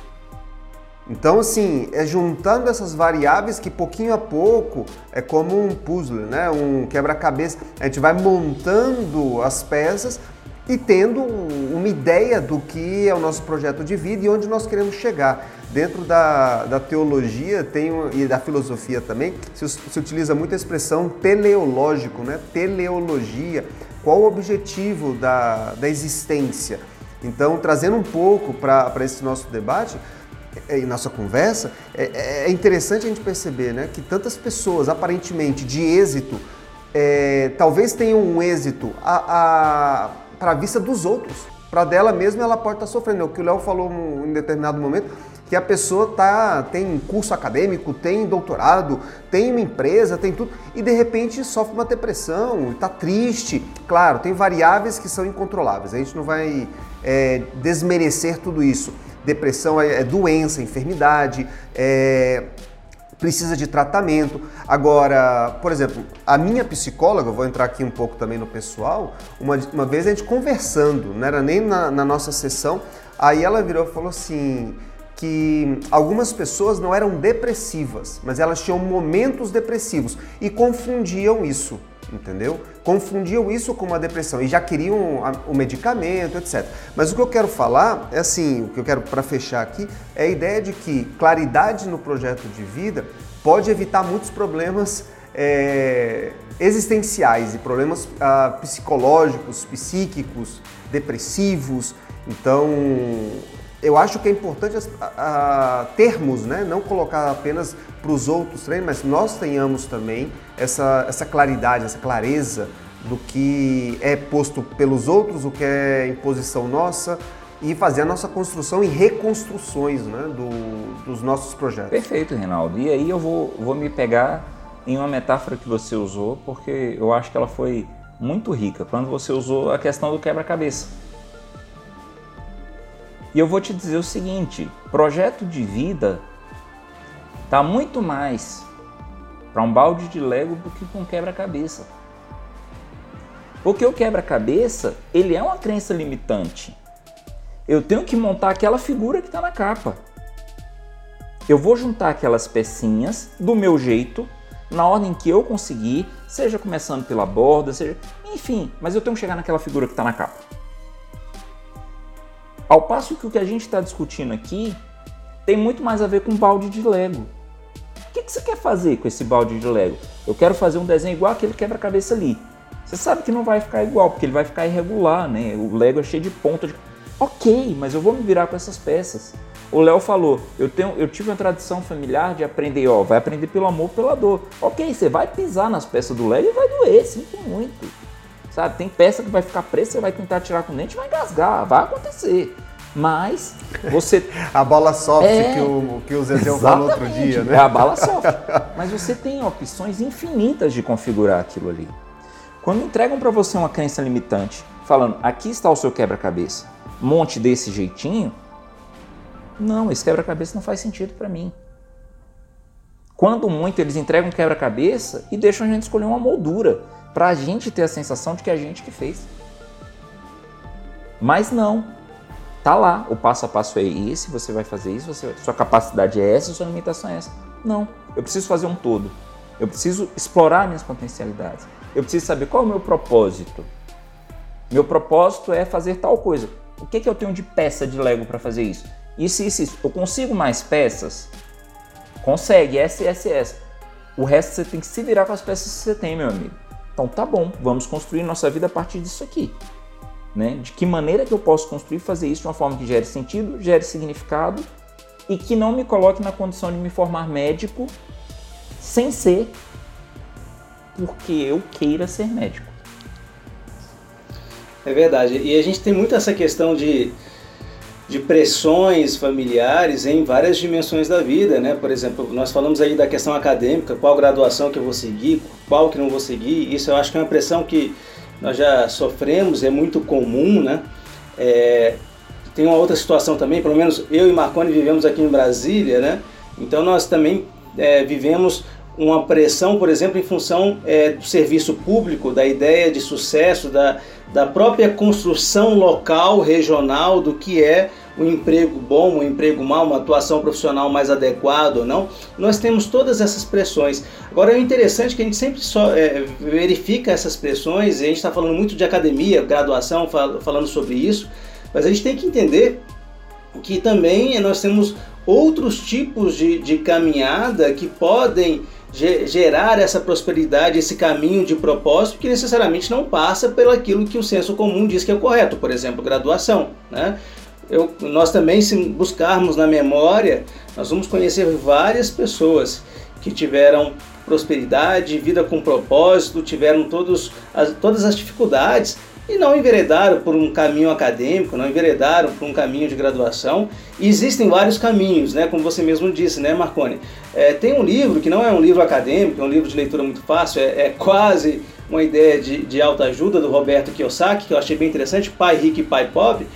Então, assim, é juntando essas variáveis que pouquinho a pouco é como um puzzle, né? Um quebra-cabeça. A gente vai montando as peças e tendo uma ideia do que é o nosso projeto de vida e onde nós queremos chegar. Dentro da, da teologia tem, e da filosofia também, se, se utiliza muito a expressão teleológico, né? teleologia. Qual o objetivo da, da existência? Então, trazendo um pouco para esse nosso debate, e nossa conversa, é, é, interessante a gente perceber né, que tantas pessoas aparentemente de êxito, é, talvez tenham um êxito a, a para a vista dos outros. Para dela mesma ela pode estar tá sofrendo. É o que o Léo falou em determinado momento, que a pessoa tá, tem curso acadêmico, tem doutorado, tem uma empresa, tem tudo, e de repente sofre uma depressão, está triste. Claro, tem variáveis que são incontroláveis, a gente não vai é, desmerecer tudo isso. Depressão é, é doença, enfermidade, é, precisa de tratamento. Agora, por exemplo, a minha psicóloga, vou entrar aqui um pouco também no pessoal, uma, uma vez a gente conversando, não era nem na, na nossa sessão, aí ela virou e falou assim que algumas pessoas não eram depressivas, mas elas tinham momentos depressivos e confundiam isso entendeu? Confundiam isso com uma depressão e já queriam o medicamento, etc. Mas o que eu quero falar é assim, o que eu quero para fechar aqui é a ideia de que claridade no projeto de vida pode evitar muitos problemas é, existenciais e problemas ah, psicológicos, psíquicos, depressivos. Então, eu acho que é importante a, a, termos, né? não colocar apenas para os outros treinos, mas nós tenhamos também essa, essa claridade, essa clareza do que é posto pelos outros, o que é imposição nossa e fazer a nossa construção e reconstruções né? Do, dos nossos projetos. Perfeito, Reinaldo. E aí eu vou, vou me pegar em uma metáfora que você usou, porque eu acho que ela foi muito rica, quando você usou a questão do quebra-cabeça. E eu vou te dizer o seguinte: projeto de vida tá muito mais para um balde de Lego do que com um quebra-cabeça. Porque o quebra-cabeça, ele é uma crença limitante. Eu tenho que montar aquela figura que está na capa. Eu vou juntar aquelas pecinhas do meu jeito, na ordem que eu conseguir, seja começando pela borda, seja. Enfim, mas eu tenho que chegar naquela figura que está na capa. Ao passo que o que a gente está discutindo aqui tem muito mais a ver com balde de Lego. O que, que você quer fazer com esse balde de Lego? Eu quero fazer um desenho igual aquele quebra-cabeça ali. Você sabe que não vai ficar igual, porque ele vai ficar irregular, né? O Lego é cheio de ponta. De... Ok, mas eu vou me virar com essas peças. O Léo falou, eu, tenho, eu tive uma tradição familiar de aprender, ó, vai aprender pelo amor, pela dor. Ok, você vai pisar nas peças do Lego e vai doer, sinto muito. Sabe, tem peça que vai ficar presa, você vai tentar tirar com o dente vai engasgar, vai acontecer. Mas você. a bola soft É, que, o, que o Zezé falou outro dia, né? É a bala soft. Mas você tem opções infinitas de configurar aquilo ali. Quando entregam para você uma crença limitante, falando, aqui está o seu quebra-cabeça, monte desse jeitinho, não, esse quebra-cabeça não faz sentido para mim. Quando muito, eles entregam um quebra-cabeça e deixam a gente escolher uma moldura, para a gente ter a sensação de que é a gente que fez. Mas não, tá lá, o passo a passo é esse, você vai fazer isso, você, sua capacidade é essa, sua limitação é essa. Não, eu preciso fazer um todo. Eu preciso explorar minhas potencialidades. Eu preciso saber qual é o meu propósito. Meu propósito é fazer tal coisa. O que, que eu tenho de peça de Lego para fazer isso? Isso, isso, isso. Eu consigo mais peças? Consegue, essa, essa, essa. O resto você tem que se virar com as peças que você tem, meu amigo. Então tá bom, vamos construir nossa vida a partir disso aqui. Né? De que maneira que eu posso construir fazer isso de uma forma que gere sentido, gere significado e que não me coloque na condição de me formar médico sem ser porque eu queira ser médico. É verdade. E a gente tem muito essa questão de, de pressões familiares em várias dimensões da vida, né? Por exemplo, nós falamos aí da questão acadêmica, qual graduação que eu vou seguir, qual que não vou seguir. Isso eu acho que é uma pressão que nós já sofremos, é muito comum, né? É, tem uma outra situação também, pelo menos eu e Marconi vivemos aqui em Brasília, né? Então nós também é, vivemos uma pressão, por exemplo, em função é, do serviço público, da ideia de sucesso, da, da própria construção local, regional, do que é um emprego bom, um emprego mau, uma atuação profissional mais adequada ou não. Nós temos todas essas pressões. Agora é interessante que a gente sempre só é, verifica essas pressões, e a gente está falando muito de academia, graduação, fal falando sobre isso, mas a gente tem que entender que também nós temos outros tipos de, de caminhada que podem gerar essa prosperidade, esse caminho de propósito que necessariamente não passa pelo aquilo que o senso comum diz que é correto, por exemplo, graduação. Né? Eu, nós também, se buscarmos na memória, nós vamos conhecer várias pessoas que tiveram prosperidade, vida com propósito, tiveram todos as, todas as dificuldades e não enveredaram por um caminho acadêmico, não enveredaram por um caminho de graduação. E existem vários caminhos, né? como você mesmo disse, né, Marconi? É, tem um livro que não é um livro acadêmico, é um livro de leitura muito fácil, é, é quase uma ideia de, de autoajuda do Roberto Kiyosaki, que eu achei bem interessante, Pai Rico e Pai Pobre.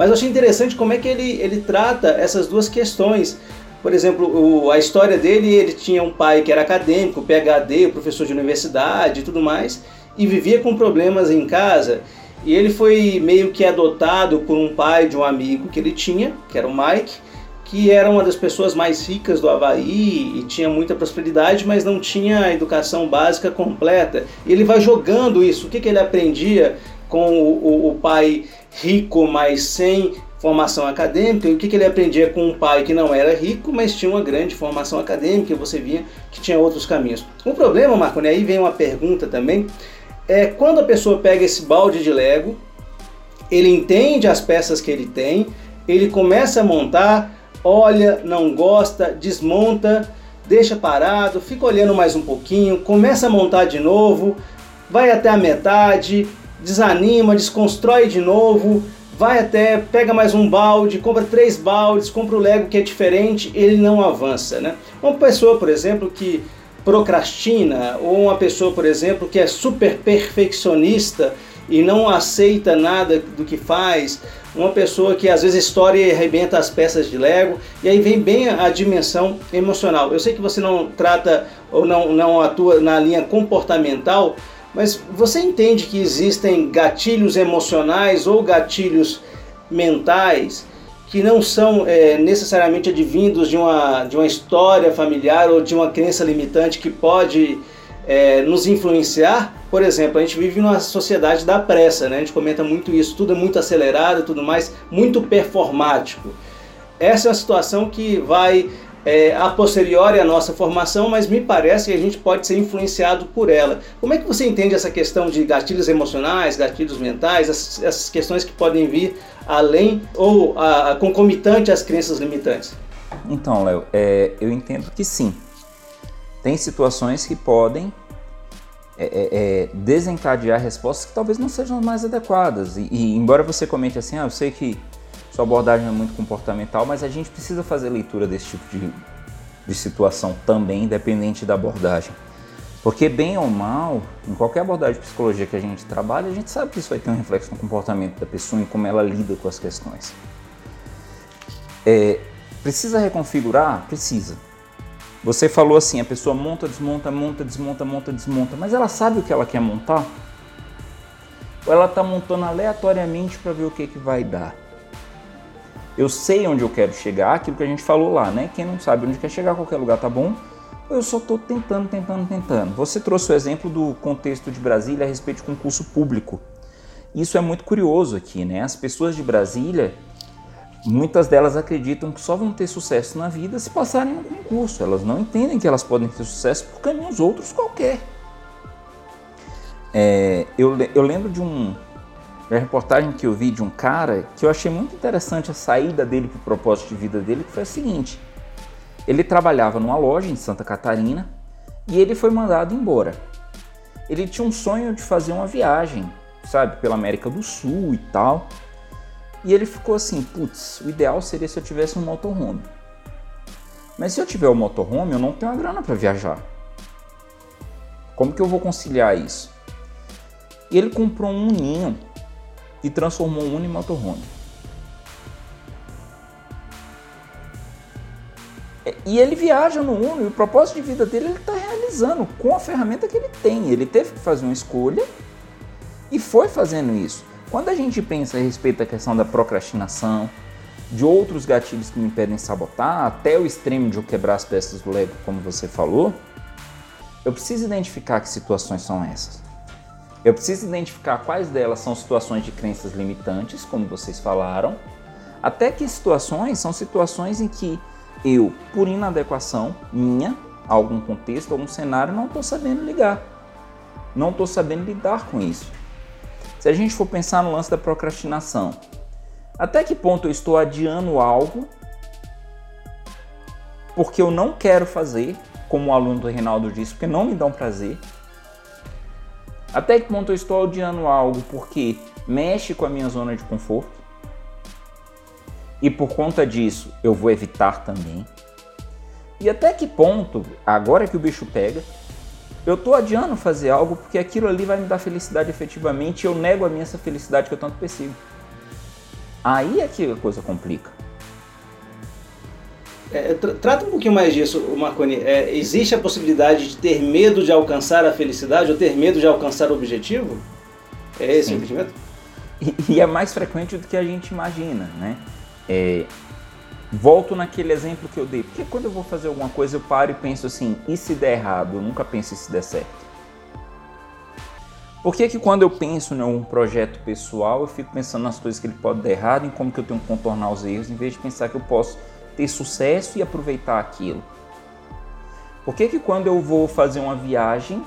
Mas eu achei interessante como é que ele, ele trata essas duas questões. Por exemplo, o, a história dele, ele tinha um pai que era acadêmico, PhD, professor de universidade e tudo mais, e vivia com problemas em casa. E ele foi meio que adotado por um pai de um amigo que ele tinha, que era o Mike, que era uma das pessoas mais ricas do Havaí e tinha muita prosperidade, mas não tinha a educação básica completa. Ele vai jogando isso. O que, que ele aprendia com o, o, o pai rico, mas sem formação acadêmica, e o que, que ele aprendia com um pai que não era rico, mas tinha uma grande formação acadêmica, e você via que tinha outros caminhos. O problema, Marconi, aí vem uma pergunta também, é quando a pessoa pega esse balde de Lego, ele entende as peças que ele tem, ele começa a montar, olha, não gosta, desmonta, deixa parado, fica olhando mais um pouquinho, começa a montar de novo, vai até a metade, desanima, desconstrói de novo, vai até, pega mais um balde, compra três baldes, compra o Lego que é diferente, ele não avança, né? Uma pessoa, por exemplo, que procrastina, ou uma pessoa, por exemplo, que é super perfeccionista e não aceita nada do que faz, uma pessoa que às vezes estoura e arrebenta as peças de Lego, e aí vem bem a dimensão emocional. Eu sei que você não trata ou não, não atua na linha comportamental, mas você entende que existem gatilhos emocionais ou gatilhos mentais que não são é, necessariamente advindos de uma, de uma história familiar ou de uma crença limitante que pode é, nos influenciar. Por exemplo, a gente vive numa sociedade da pressa, né? a gente comenta muito isso, tudo é muito acelerado, tudo mais, muito performático. Essa é uma situação que vai é, a posteriori à nossa formação, mas me parece que a gente pode ser influenciado por ela. Como é que você entende essa questão de gatilhos emocionais, gatilhos mentais, essas, essas questões que podem vir além ou a, a concomitante às crenças limitantes? Então, Léo, é, eu entendo que sim. Tem situações que podem é, é, é, desencadear respostas que talvez não sejam mais adequadas. E, e, embora você comente assim, ah, eu sei que sua abordagem é muito comportamental, mas a gente precisa fazer leitura desse tipo de, de situação também, independente da abordagem. Porque, bem ou mal, em qualquer abordagem de psicologia que a gente trabalha, a gente sabe que isso vai ter um reflexo no comportamento da pessoa, em como ela lida com as questões. É, precisa reconfigurar? Precisa. Você falou assim, a pessoa monta, desmonta, monta, desmonta, monta, desmonta, mas ela sabe o que ela quer montar? Ou ela está montando aleatoriamente para ver o que, que vai dar? Eu sei onde eu quero chegar, aquilo que a gente falou lá, né? Quem não sabe onde quer chegar, qualquer lugar tá bom. Eu só estou tentando, tentando, tentando. Você trouxe o exemplo do contexto de Brasília a respeito de concurso público. Isso é muito curioso aqui, né? As pessoas de Brasília Muitas delas acreditam que só vão ter sucesso na vida se passarem no concurso. Elas não entendem que elas podem ter sucesso por caminhos outros qualquer. É, eu, eu lembro de um, uma reportagem que eu vi de um cara que eu achei muito interessante a saída dele para o propósito de vida dele, que foi a seguinte. Ele trabalhava numa loja em Santa Catarina e ele foi mandado embora. Ele tinha um sonho de fazer uma viagem, sabe, pela América do Sul e tal. E ele ficou assim, putz, o ideal seria se eu tivesse um motorhome. Mas se eu tiver um motorhome, eu não tenho a grana para viajar. Como que eu vou conciliar isso? Ele comprou um Uninho e transformou um em motorhome. E ele viaja no Uno e o propósito de vida dele ele está realizando com a ferramenta que ele tem. Ele teve que fazer uma escolha e foi fazendo isso. Quando a gente pensa a respeito da questão da procrastinação, de outros gatilhos que me impedem sabotar, até o extremo de eu quebrar as peças do Lego, como você falou, eu preciso identificar que situações são essas. Eu preciso identificar quais delas são situações de crenças limitantes, como vocês falaram, até que situações são situações em que eu, por inadequação minha, algum contexto, algum cenário, não estou sabendo ligar. Não estou sabendo lidar com isso. Se a gente for pensar no lance da procrastinação, até que ponto eu estou adiando algo porque eu não quero fazer, como o aluno do Reinaldo disse, porque não me dão prazer? Até que ponto eu estou adiando algo porque mexe com a minha zona de conforto? E por conta disso eu vou evitar também? E até que ponto, agora que o bicho pega, eu estou adiando fazer algo porque aquilo ali vai me dar felicidade efetivamente e eu nego a mim essa felicidade que eu tanto persigo. Aí é que a coisa complica. É, tra trata um pouquinho mais disso, Marconi. É, existe a possibilidade de ter medo de alcançar a felicidade ou ter medo de alcançar o objetivo? É esse Sim. o sentimento? E, e, é mais frequente do que a gente imagina, né? É, Volto naquele exemplo que eu dei, porque quando eu vou fazer alguma coisa eu paro e penso assim, e se der errado? Eu nunca penso e se der certo. Por que, que quando eu penso em um projeto pessoal eu fico pensando nas coisas que ele pode dar errado, em como que eu tenho que contornar os erros, em vez de pensar que eu posso ter sucesso e aproveitar aquilo? Por que, que quando eu vou fazer uma viagem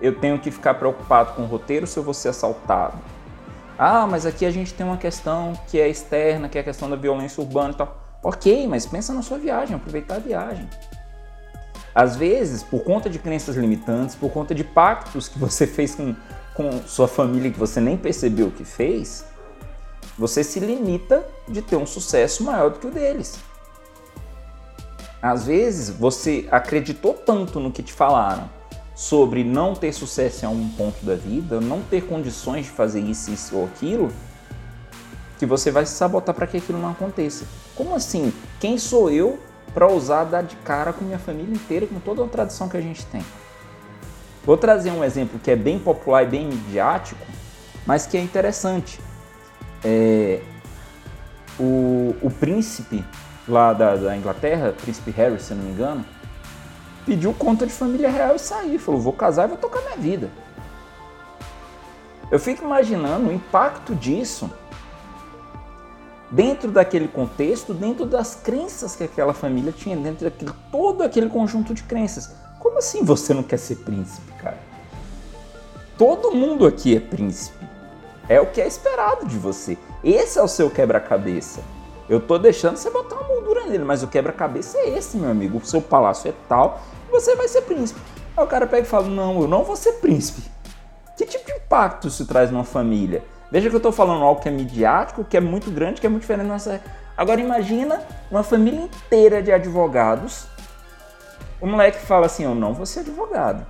eu tenho que ficar preocupado com o roteiro se eu vou ser assaltado? Ah, mas aqui a gente tem uma questão que é externa, que é a questão da violência urbana e tal. Ok, mas pensa na sua viagem, aproveitar a viagem. Às vezes, por conta de crenças limitantes, por conta de pactos que você fez com, com sua família que você nem percebeu que fez, você se limita de ter um sucesso maior do que o deles. Às vezes, você acreditou tanto no que te falaram sobre não ter sucesso em algum ponto da vida, não ter condições de fazer isso, isso ou aquilo, que você vai se sabotar para que aquilo não aconteça. Como assim? Quem sou eu para ousar dar de cara com minha família inteira, com toda a tradição que a gente tem? Vou trazer um exemplo que é bem popular e bem midiático, mas que é interessante. É, o, o príncipe lá da, da Inglaterra, príncipe Harry, se não me engano, pediu conta de família real e saiu. Falou, vou casar e vou tocar minha vida. Eu fico imaginando o impacto disso dentro daquele contexto, dentro das crenças que aquela família tinha, dentro daquele todo aquele conjunto de crenças. Como assim você não quer ser príncipe, cara? Todo mundo aqui é príncipe. É o que é esperado de você. Esse é o seu quebra-cabeça. Eu tô deixando você botar uma moldura nele, mas o quebra-cabeça é esse, meu amigo. O seu palácio é tal você vai ser príncipe. Aí o cara pega e fala: Não, eu não vou ser príncipe. Que tipo de impacto isso traz numa família? Veja que eu estou falando algo que é midiático, que é muito grande, que é muito diferente da nossa. Agora imagina uma família inteira de advogados. O moleque fala assim: Eu não vou ser advogado.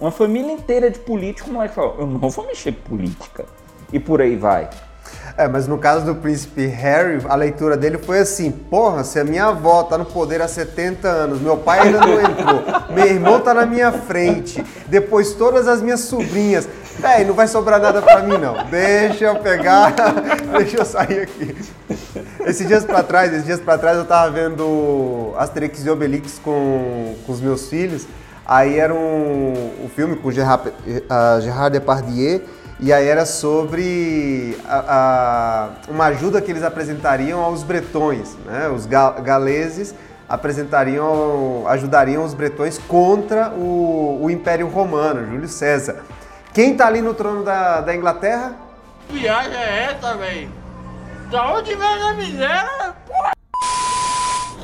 Uma família inteira de político, o moleque fala: Eu não vou mexer política. E por aí vai. É, mas no caso do príncipe Harry, a leitura dele foi assim: porra, se a minha avó tá no poder há 70 anos, meu pai ainda não entrou, meu irmão tá na minha frente, depois todas as minhas sobrinhas. Véi, não vai sobrar nada pra mim não. Deixa eu pegar, deixa eu sair aqui. Esses dias pra trás, esses dias pra trás eu tava vendo Asterix e Obelix com, com os meus filhos. Aí era um, um filme com Gerard, uh, Gerard Depardieu e aí era sobre a, a, uma ajuda que eles apresentariam aos bretões, né? Os galeses apresentariam, ajudariam os bretões contra o, o Império Romano, Júlio César. Quem tá ali no trono da, da Inglaterra? Que viagem é essa, velho? Da onde vem a miséria? Porra!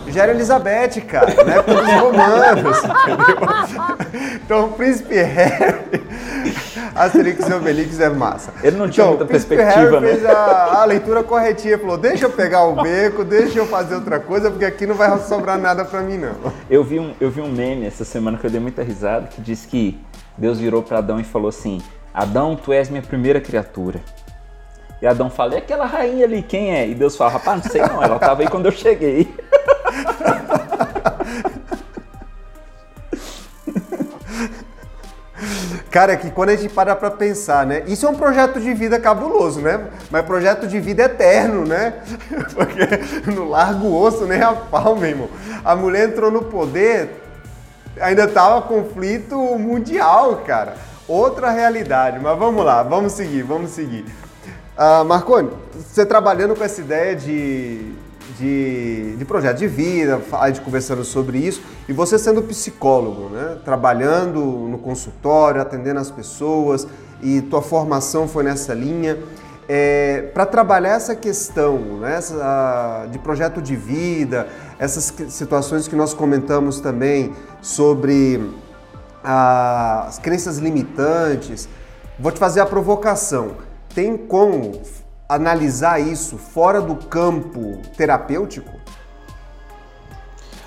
Já era Elizabeth, cara, época dos romanos, entendeu? Então o príncipe Harry Asterix e Obelix é massa. Ele não tinha então, muita perspectiva, Harry né? fez a, a, leitura corretinha, falou, deixa eu pegar o beco, deixa eu fazer outra coisa, porque aqui não vai sobrar nada pra mim, não. Eu vi um, eu vi um meme essa semana que eu dei muita risada, que diz que Deus virou para Adão e falou assim, Adão, tu és minha primeira criatura. E Adão fala, e aquela rainha ali, quem é? E Deus fala, rapaz, não sei não, ela tava aí quando eu cheguei. Cara, é que quando a gente para pra pensar, né? Isso é um projeto de vida cabuloso, né? Mas projeto de vida eterno, né? Porque no largo osso nem a pau, meu irmão. A mulher entrou no poder, ainda tava conflito mundial, cara. Outra realidade. Mas vamos lá, vamos seguir, vamos seguir. Uh, Marconi, você trabalhando com essa ideia de de, de projeto de vida, a gente conversando sobre isso, e você sendo psicólogo, né? trabalhando no consultório, atendendo as pessoas, e tua formação foi nessa linha. É, para trabalhar essa questão né, essa, de projeto de vida, essas situações que nós comentamos também sobre ah, as crenças limitantes, vou te fazer a provocação. Tem como analisar isso fora do campo terapêutico?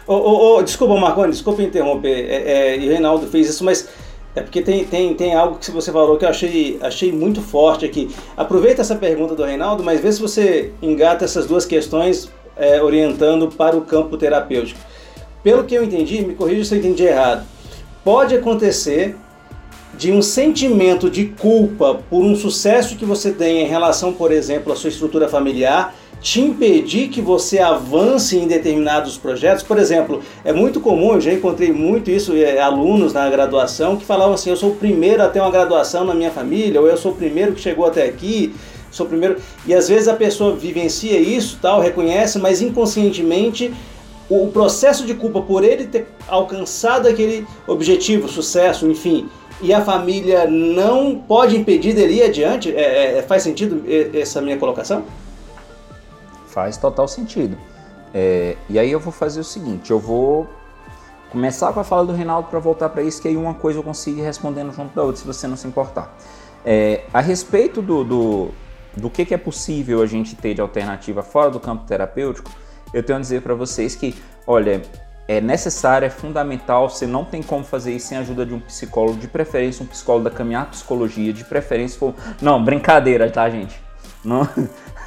Oh, oh, oh, desculpa, Marconi, desculpa interromper. É, é, e o Reinaldo fez isso, mas é porque tem, tem, tem algo que você falou que eu achei, achei muito forte aqui. Aproveita essa pergunta do Reinaldo, mas vê se você engata essas duas questões é, orientando para o campo terapêutico. Pelo que eu entendi, me corrija se eu entendi errado. Pode acontecer de um sentimento de culpa por um sucesso que você tem em relação, por exemplo, à sua estrutura familiar, te impedir que você avance em determinados projetos. Por exemplo, é muito comum, eu já encontrei muito isso, é, alunos na graduação que falavam assim: eu sou o primeiro a ter uma graduação na minha família, ou eu sou o primeiro que chegou até aqui, sou o primeiro. E às vezes a pessoa vivencia isso, tal, reconhece, mas inconscientemente o processo de culpa por ele ter alcançado aquele objetivo, sucesso, enfim, e a família não pode impedir dele ir adiante? É, é, faz sentido essa minha colocação? Faz total sentido. É, e aí eu vou fazer o seguinte, eu vou começar com a fala do Reinaldo para voltar para isso, que aí uma coisa eu consigo ir respondendo junto da outra, se você não se importar. É, a respeito do, do, do que, que é possível a gente ter de alternativa fora do campo terapêutico, eu tenho a dizer para vocês que, olha, é necessário, é fundamental, você não tem como fazer isso sem a ajuda de um psicólogo, de preferência um psicólogo da caminhar psicologia, de preferência for... Não, brincadeira, tá, gente? Não...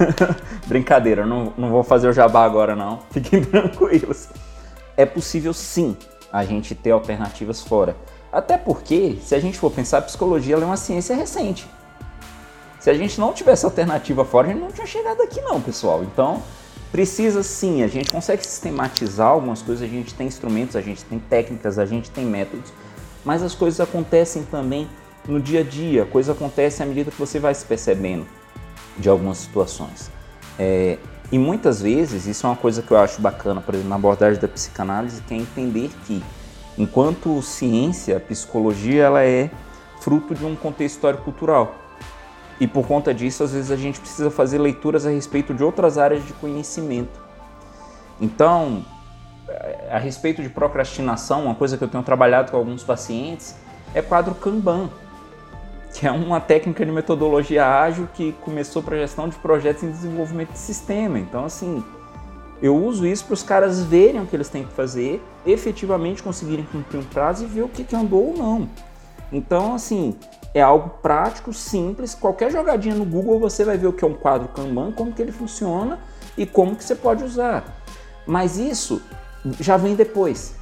brincadeira, não, não vou fazer o jabá agora não, fiquem tranquilos. É possível sim a gente ter alternativas fora. Até porque, se a gente for pensar, a psicologia é uma ciência recente. Se a gente não tivesse alternativa fora, a gente não tinha chegado aqui não, pessoal. Então, Precisa sim, a gente consegue sistematizar algumas coisas, a gente tem instrumentos, a gente tem técnicas, a gente tem métodos, mas as coisas acontecem também no dia a dia, a coisa acontece à medida que você vai se percebendo de algumas situações. É, E muitas vezes, isso é uma coisa que eu acho bacana, por exemplo, na abordagem da psicanálise, que é entender que, enquanto ciência, a psicologia ela é fruto de um contexto histórico-cultural. E por conta disso, às vezes a gente precisa fazer leituras a respeito de outras áreas de conhecimento. Então, a respeito de procrastinação, uma coisa que eu tenho trabalhado com alguns pacientes é quadro Kanban, que é uma técnica de metodologia ágil que começou para gestão de projetos em desenvolvimento de sistema. Então, assim, eu uso isso para os caras verem o que eles têm que fazer, efetivamente conseguirem cumprir um prazo e ver o que, que andou ou não. Então, assim, é algo prático, simples. Qualquer jogadinha no Google você vai ver o que é um quadro Kanban, como que ele funciona e como que você pode usar. Mas isso já vem depois.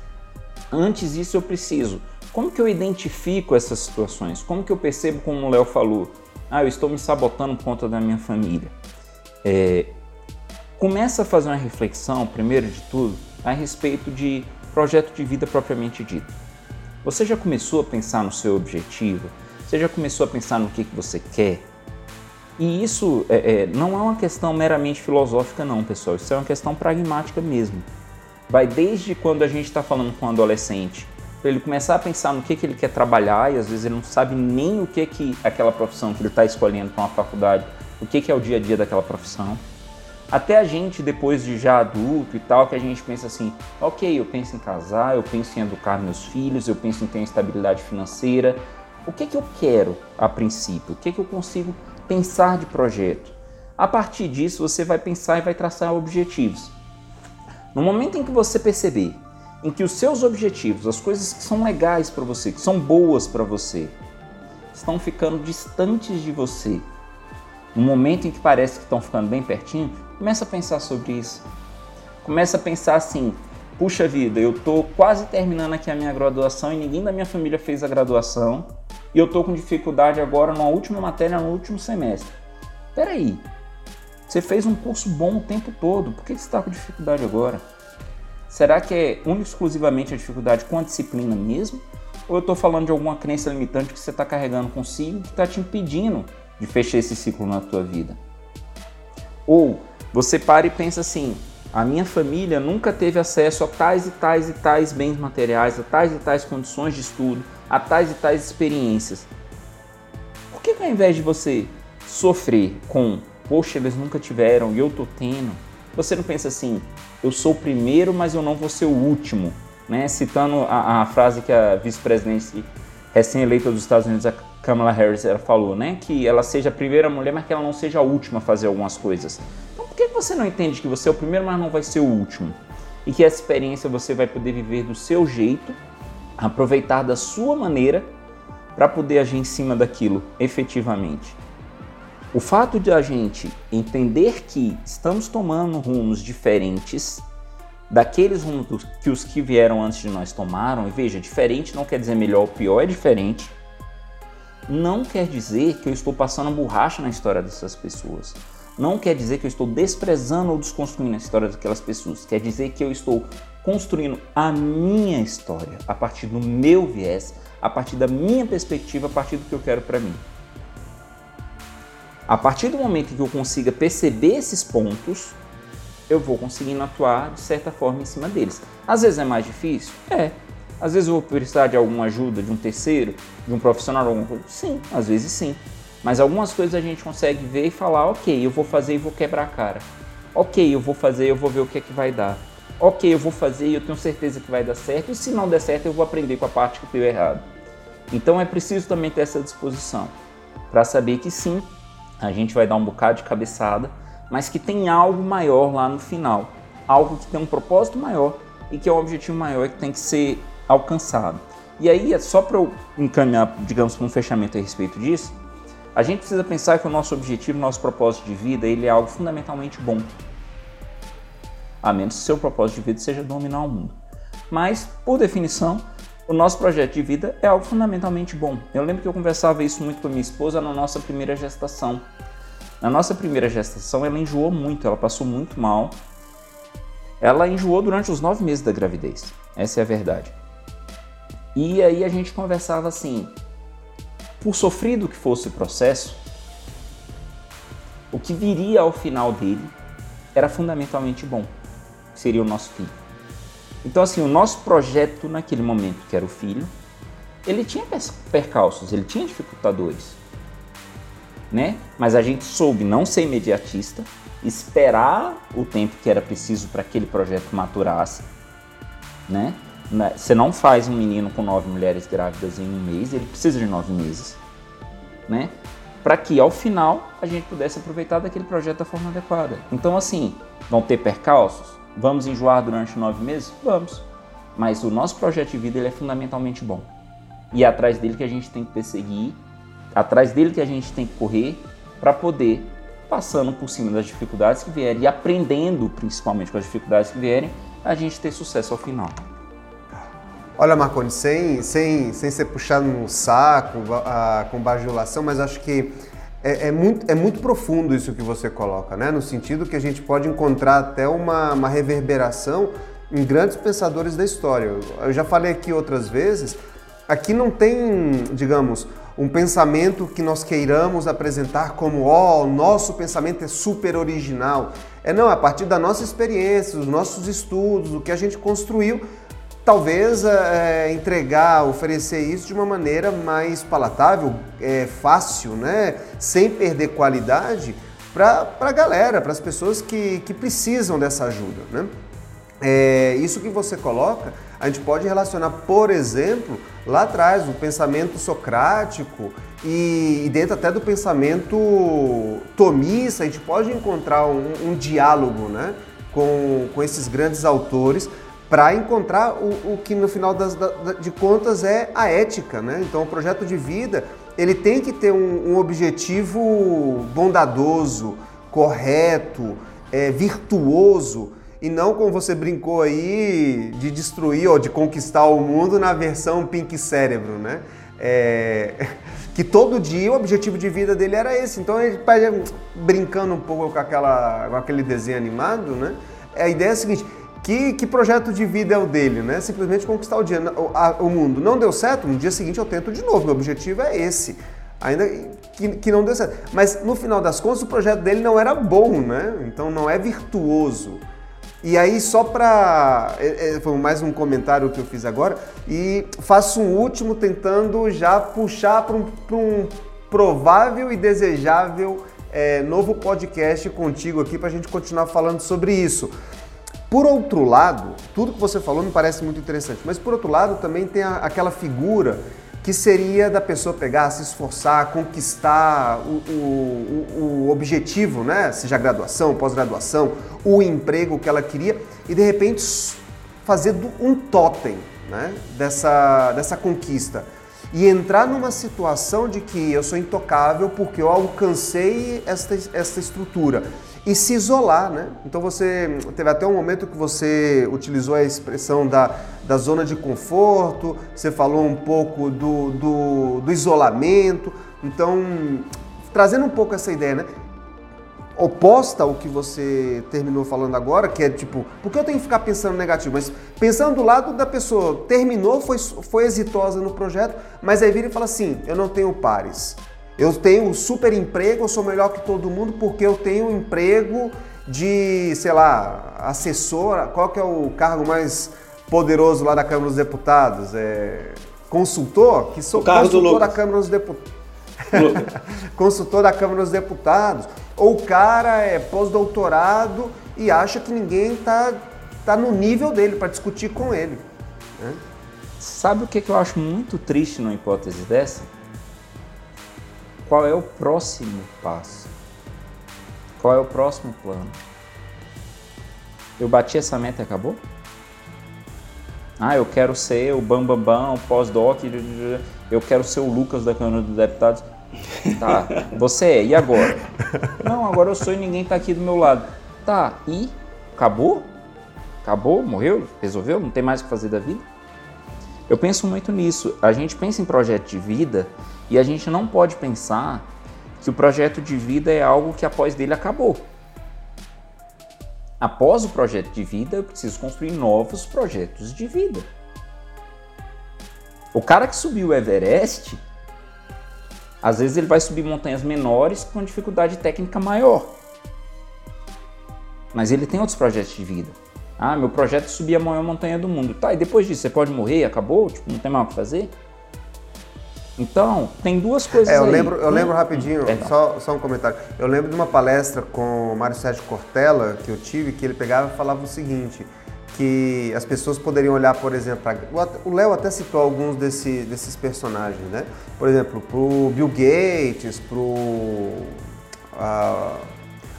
Antes disso eu preciso. Como que eu identifico essas situações? Como que eu percebo, como o Léo falou, ah, eu estou me sabotando por conta da minha família? É, começa a fazer uma reflexão, primeiro de tudo, a respeito de projeto de vida propriamente dito. Você já começou a pensar no seu objetivo? Você já começou a pensar no que, que você quer? E isso é, é, não é uma questão meramente filosófica, não, pessoal. Isso é uma questão pragmática mesmo. Vai desde quando a gente está falando com um adolescente, para ele começar a pensar no que, que ele quer trabalhar e às vezes ele não sabe nem o que, que aquela profissão que ele está escolhendo para uma faculdade, o que, que é o dia a dia daquela profissão. Até a gente, depois de já adulto e tal, que a gente pensa assim: ok, eu penso em casar, eu penso em educar meus filhos, eu penso em ter estabilidade financeira. O que, que eu quero a princípio? O que, que eu consigo pensar de projeto? A partir disso, você vai pensar e vai traçar objetivos. No momento em que você perceber em que os seus objetivos, as coisas que são legais para você, que são boas para você, estão ficando distantes de você, no momento em que parece que estão ficando bem pertinho, começa a pensar sobre isso. Começa a pensar assim: puxa vida, eu estou quase terminando aqui a minha graduação e ninguém da minha família fez a graduação e eu estou com dificuldade agora na última matéria, no último semestre. Peraí, você fez um curso bom o tempo todo, por que você está com dificuldade agora? Será que é única exclusivamente a dificuldade com a disciplina mesmo? Ou eu estou falando de alguma crença limitante que você está carregando consigo que está te impedindo de fechar esse ciclo na tua vida? Ou você para e pensa assim: a minha família nunca teve acesso a tais e tais e tais bens materiais, a tais e tais condições de estudo, a tais e tais experiências. Por que, que ao invés de você sofrer com, poxa, eles nunca tiveram e eu tô tendo, você não pensa assim, eu sou o primeiro, mas eu não vou ser o último, né? Citando a, a frase que a vice-presidente recém-eleita dos Estados Unidos, a Kamala Harris, ela falou, né? Que ela seja a primeira mulher, mas que ela não seja a última a fazer algumas coisas. Que você não entende que você é o primeiro, mas não vai ser o último? E que essa experiência você vai poder viver do seu jeito, aproveitar da sua maneira, para poder agir em cima daquilo efetivamente. O fato de a gente entender que estamos tomando rumos diferentes daqueles rumos que os que vieram antes de nós tomaram, e veja, diferente não quer dizer melhor ou pior, é diferente, não quer dizer que eu estou passando borracha na história dessas pessoas. Não quer dizer que eu estou desprezando ou desconstruindo a história daquelas pessoas. Quer dizer que eu estou construindo a minha história a partir do meu viés, a partir da minha perspectiva, a partir do que eu quero para mim. A partir do momento que eu consiga perceber esses pontos, eu vou conseguindo atuar de certa forma em cima deles. Às vezes é mais difícil? É. Às vezes eu vou precisar de alguma ajuda de um terceiro, de um profissional? Sim, às vezes sim. Mas algumas coisas a gente consegue ver e falar, ok, eu vou fazer e vou quebrar a cara. Ok, eu vou fazer e eu vou ver o que é que vai dar. Ok, eu vou fazer e eu tenho certeza que vai dar certo. E se não der certo, eu vou aprender com a parte que deu errado. Então é preciso também ter essa disposição para saber que sim, a gente vai dar um bocado de cabeçada, mas que tem algo maior lá no final, algo que tem um propósito maior e que é um objetivo maior que tem que ser alcançado. E aí, é só para eu encaminhar, digamos, para um fechamento a respeito disso, a gente precisa pensar que o nosso objetivo, o nosso propósito de vida, ele é algo fundamentalmente bom. A menos que o seu propósito de vida seja dominar o mundo. Mas, por definição, o nosso projeto de vida é algo fundamentalmente bom. Eu lembro que eu conversava isso muito com a minha esposa na nossa primeira gestação. Na nossa primeira gestação, ela enjoou muito, ela passou muito mal. Ela enjoou durante os nove meses da gravidez. Essa é a verdade. E aí a gente conversava assim: por sofrido que fosse o processo, o que viria ao final dele era fundamentalmente bom. Seria o nosso filho. Então, assim, o nosso projeto naquele momento, que era o filho, ele tinha percalços, ele tinha dificultadores. Né? Mas a gente soube não ser imediatista, esperar o tempo que era preciso para aquele projeto maturasse. Né? Você não faz um menino com nove mulheres grávidas em um mês, ele precisa de nove meses. Né? Para que ao final a gente pudesse aproveitar daquele projeto da forma adequada. Então, assim, vão ter percalços? Vamos enjoar durante nove meses? Vamos. Mas o nosso projeto de vida ele é fundamentalmente bom. E é atrás dele que a gente tem que perseguir, atrás dele que a gente tem que correr para poder passando por cima das dificuldades que vierem e aprendendo principalmente com as dificuldades que vierem, a gente ter sucesso ao final. Olha, Marconi, sem, sem, sem ser puxado no saco, a, com bajulação, mas acho que é, é, muito, é muito profundo isso que você coloca, né? No sentido que a gente pode encontrar até uma, uma reverberação em grandes pensadores da história. Eu já falei aqui outras vezes, aqui não tem, digamos, um pensamento que nós queiramos apresentar como, ó, oh, nosso pensamento é super original. É não, a partir da nossa experiência, dos nossos estudos, o que a gente construiu, talvez é, entregar, oferecer isso de uma maneira mais palatável, é, fácil, né? sem perder qualidade para a galera, para as pessoas que, que precisam dessa ajuda. Né? É, isso que você coloca, a gente pode relacionar, por exemplo, lá atrás, o pensamento socrático e, e dentro até do pensamento tomista, a gente pode encontrar um, um diálogo né, com, com esses grandes autores para encontrar o, o, que no final das, de contas é a ética. Né? Então o projeto de vida ele tem que ter um, um objetivo bondadoso, correto, é, virtuoso e não como você brincou aí de destruir ou de conquistar o mundo na versão Pink Cérebro, né? É, que todo dia o objetivo de vida dele era esse. Então ele brincando um pouco com, aquela, com aquele desenho animado, né? A ideia é a seguinte: que, que projeto de vida é o dele, né? Simplesmente conquistar o, dia, o, a, o mundo. Não deu certo, no dia seguinte eu tento de novo. Meu objetivo é esse. Ainda que, que não deu certo. Mas no final das contas, o projeto dele não era bom, né? Então não é virtuoso. E aí, só para. É, é, foi mais um comentário que eu fiz agora, e faço um último tentando já puxar para um, um, provável e desejável é, novo podcast contigo aqui para a gente continuar falando sobre isso. Por outro lado, tudo que você falou me parece muito interessante, mas por outro lado também tem a, aquela figura que seria da pessoa pegar, se esforçar, conquistar o, o, o objetivo, né? seja graduação, pós-graduação, o emprego que ela queria, e de repente fazer um totem né? dessa, dessa conquista. E entrar numa situação de que eu sou intocável porque eu alcancei esta, esta estrutura e se isolar, né? Então você teve até um momento que você utilizou a expressão da, da zona de conforto, você falou um pouco do, do, do isolamento, então trazendo um pouco essa ideia, né? Oposta ao que você terminou falando agora, que é tipo, por que eu tenho que ficar pensando negativo? Mas pensando do lado da pessoa, terminou, foi, foi exitosa no projeto, mas aí vira e fala assim: eu não tenho pares. Eu tenho um super emprego, eu sou melhor que todo mundo porque eu tenho um emprego de, sei lá, assessora. Qual que é o cargo mais poderoso lá da Câmara dos Deputados? É consultor? Que sou consultor da Câmara dos Deputados. consultor da Câmara dos Deputados. Ou o cara é pós-doutorado e acha que ninguém está tá no nível dele para discutir com ele. Né? Sabe o que, que eu acho muito triste numa hipótese dessa? Qual é o próximo passo? Qual é o próximo plano? Eu bati essa meta e acabou? Ah, eu quero ser o Bambambam, Bam, Bam, o pós-doc, eu quero ser o Lucas da Câmara dos Deputados. Tá, você é, e agora? Não, agora eu sou e ninguém tá aqui do meu lado. Tá, e? Acabou? Acabou? Morreu? Resolveu? Não tem mais o que fazer da vida? Eu penso muito nisso. A gente pensa em projeto de vida e a gente não pode pensar que o projeto de vida é algo que após dele acabou. Após o projeto de vida, eu preciso construir novos projetos de vida. O cara que subiu o Everest, às vezes ele vai subir montanhas menores com dificuldade técnica maior. mas ele tem outros projetos de vida. Ah, meu projeto é subir a maior montanha do mundo. Tá, e depois disso você pode morrer, acabou? Tipo, não tem mais o que fazer? Então, tem duas coisas É, eu aí. lembro, eu Um- lembro rapidinho, Perdão. só, só um comentário. Eu lembro de uma palestra com o Mário Sérgio Cortella que eu tive, que ele pegava e falava o seguinte, que as pessoas poderiam olhar, por exemplo, pra- o Léo até citou alguns desse- desses personagens, né? Por exemplo, pro Bill Gates, pro ah,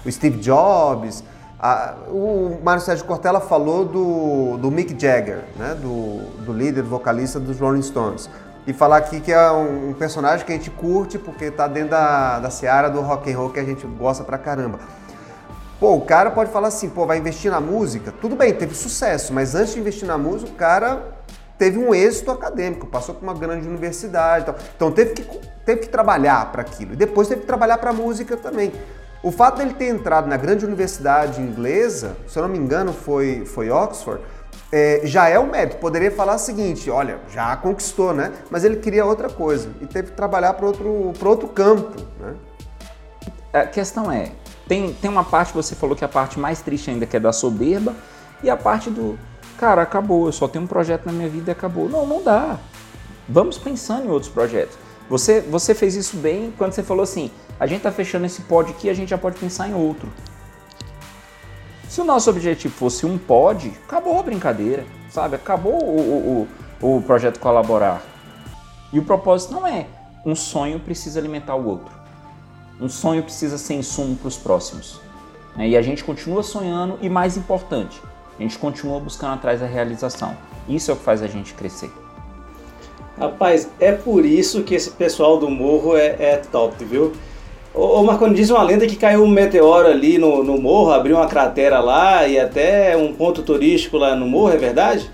o Steve Jobs. Ah, o Mário Sérgio Cortella falou do, do Mick Jagger, né? do, do líder, do vocalista dos Rolling Stones. E falar aqui que é um, personagem que a gente curte porque tá dentro da, da seara do rock and roll que a gente gosta pra caramba. Pô, o cara pode falar assim, pô, vai investir na música? Tudo bem, teve sucesso, mas antes de investir na música, o cara teve um êxito acadêmico, passou por uma grande universidade tal. Então teve que, teve que trabalhar para aquilo. E depois teve que trabalhar para música também. O fato dele ter entrado na grande universidade inglesa, se eu não me engano foi, foi Oxford, é, já é um mérito. Poderia falar o seguinte, olha, já conquistou, né? Mas ele queria outra coisa e teve que trabalhar para outro, outro campo, né? A questão é, tem, tem uma parte, você falou que é a parte mais triste ainda, que é da soberba, e a parte do, cara, acabou, eu só tenho um projeto na minha vida e acabou. Não, não dá. Vamos pensando em outros projetos. Você, você fez isso bem quando você falou assim, a gente tá fechando esse pod aqui, a gente já pode pensar em outro. Se o nosso objetivo fosse um pod, acabou a brincadeira, sabe? Acabou o, o, o, projeto colaborar. E o propósito não é um sonho precisa alimentar o outro. Um sonho precisa ser insumo para os próximos. né? E a gente continua sonhando e, mais importante, a gente continua buscando atrás da realização. Isso é o que faz a gente crescer. Rapaz, é por isso que esse pessoal do morro é, é top, viu? Ô, ô Marconi, diz uma lenda que caiu um meteoro ali no, no morro, abriu uma cratera lá e até um ponto turístico lá no morro, é verdade?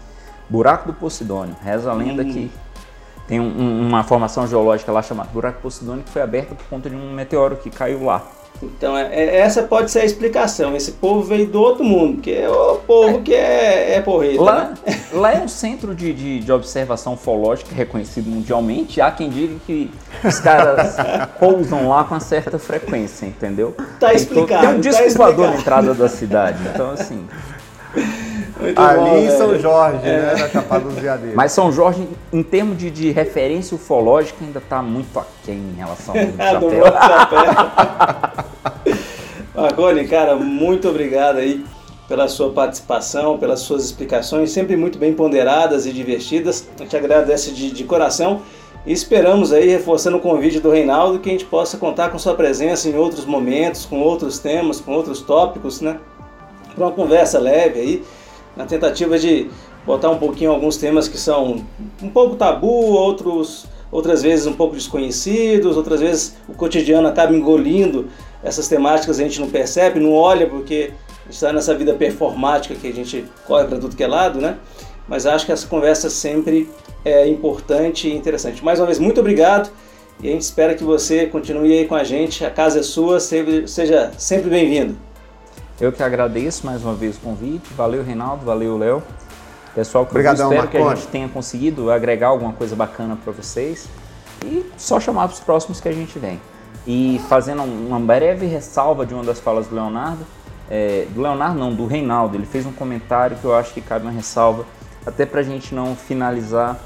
Buraco do Posidônio. Reza a lenda Hum. que tem um- um- uma formação geológica lá chamada Buraco Posidônio que foi aberta por conta de um meteoro que caiu lá. Então, é- é- essa pode ser a explicação. Esse povo veio do outro mundo, porque é o povo que é, é porreta, Lá, né? lá é um centro de, de, de observação ufológica reconhecido mundialmente. Há quem diga que os caras pousam lá com uma certa frequência, entendeu? Tá Tem explicado, Tem um tá disco voador na entrada da cidade. Então, assim. Muito Ali bom, em São velho. Jorge, né? Na Chapada dos Veadeiros. Mas São Jorge, em termos de, de referência ufológica, ainda está muito aquém em relação ao. Morro do Chapéu. Marconi, cara, muito obrigado aí pela sua participação, pelas suas explicações, sempre muito bem ponderadas e divertidas. A gente agradece de, de coração e esperamos aí, reforçando o convite do Reinaldo, que a gente possa contar com sua presença em outros momentos, com outros temas, com outros tópicos, né? Para uma conversa leve aí, na tentativa de botar um pouquinho alguns temas que são um pouco tabu, outros outras vezes um pouco desconhecidos, outras vezes o cotidiano acaba engolindo essas temáticas a gente não percebe, não olha porque está nessa vida performática que a gente corre para tudo que é lado, né? Mas acho que essa conversa sempre é importante e interessante. Mais uma vez, muito obrigado e a gente espera que você continue aí com a gente. A casa é sua, seja seja sempre bem-vindo. Eu que agradeço mais uma vez o convite. Valeu, Reinaldo. Valeu, Léo. Pessoal, Obrigadão, espero que a Marconi. gente tenha conseguido agregar alguma coisa bacana para vocês. E só chamar para os próximos que a gente vem. E fazendo um- uma breve ressalva de uma das falas do Leonardo, é, do Leonardo não, do Reinaldo, ele fez um comentário que eu acho que cabe uma ressalva, até para a gente não finalizar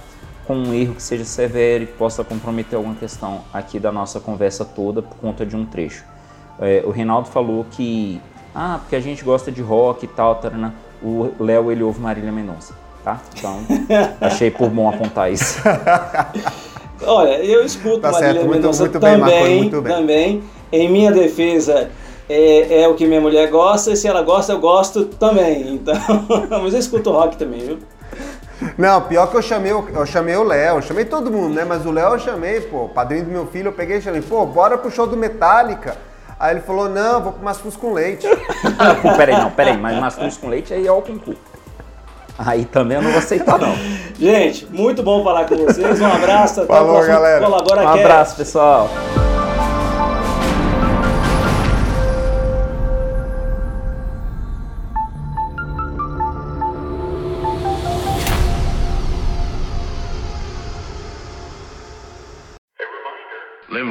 com um erro que seja severo e que possa comprometer alguma questão aqui da nossa conversa toda por conta de um trecho. É, o Reinaldo falou que, ah, porque a gente gosta de rock e tal, tarana. o Léo ele ouve Marília Mendonça, tá? Então, achei por bom apontar isso. Olha, eu escuto Tá Marília certo, muito- Mendonça muito bem, também, bem. também. Em minha defesa, é, é o que minha mulher gosta, e se ela gosta, eu gosto também. Então, mas eu escuto rock também, viu? Não, pior que eu chamei, o- eu chamei o Léo, chamei todo mundo, né? Mas o Léo eu chamei, pô, padrinho do meu filho, eu peguei e chamei, pô, bora pro show do Metallica. Aí ele falou, não, vou pro Mascus com leite. Pô, peraí, não, peraí, mas mascuz com leite aí é o concurso. Aí também eu não vou aceitar, não. Gente, muito bom falar com vocês. Um abraço, até Falou, o próximo galera. Colabora Um Cast. abraço, pessoal.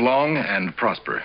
long and prosper.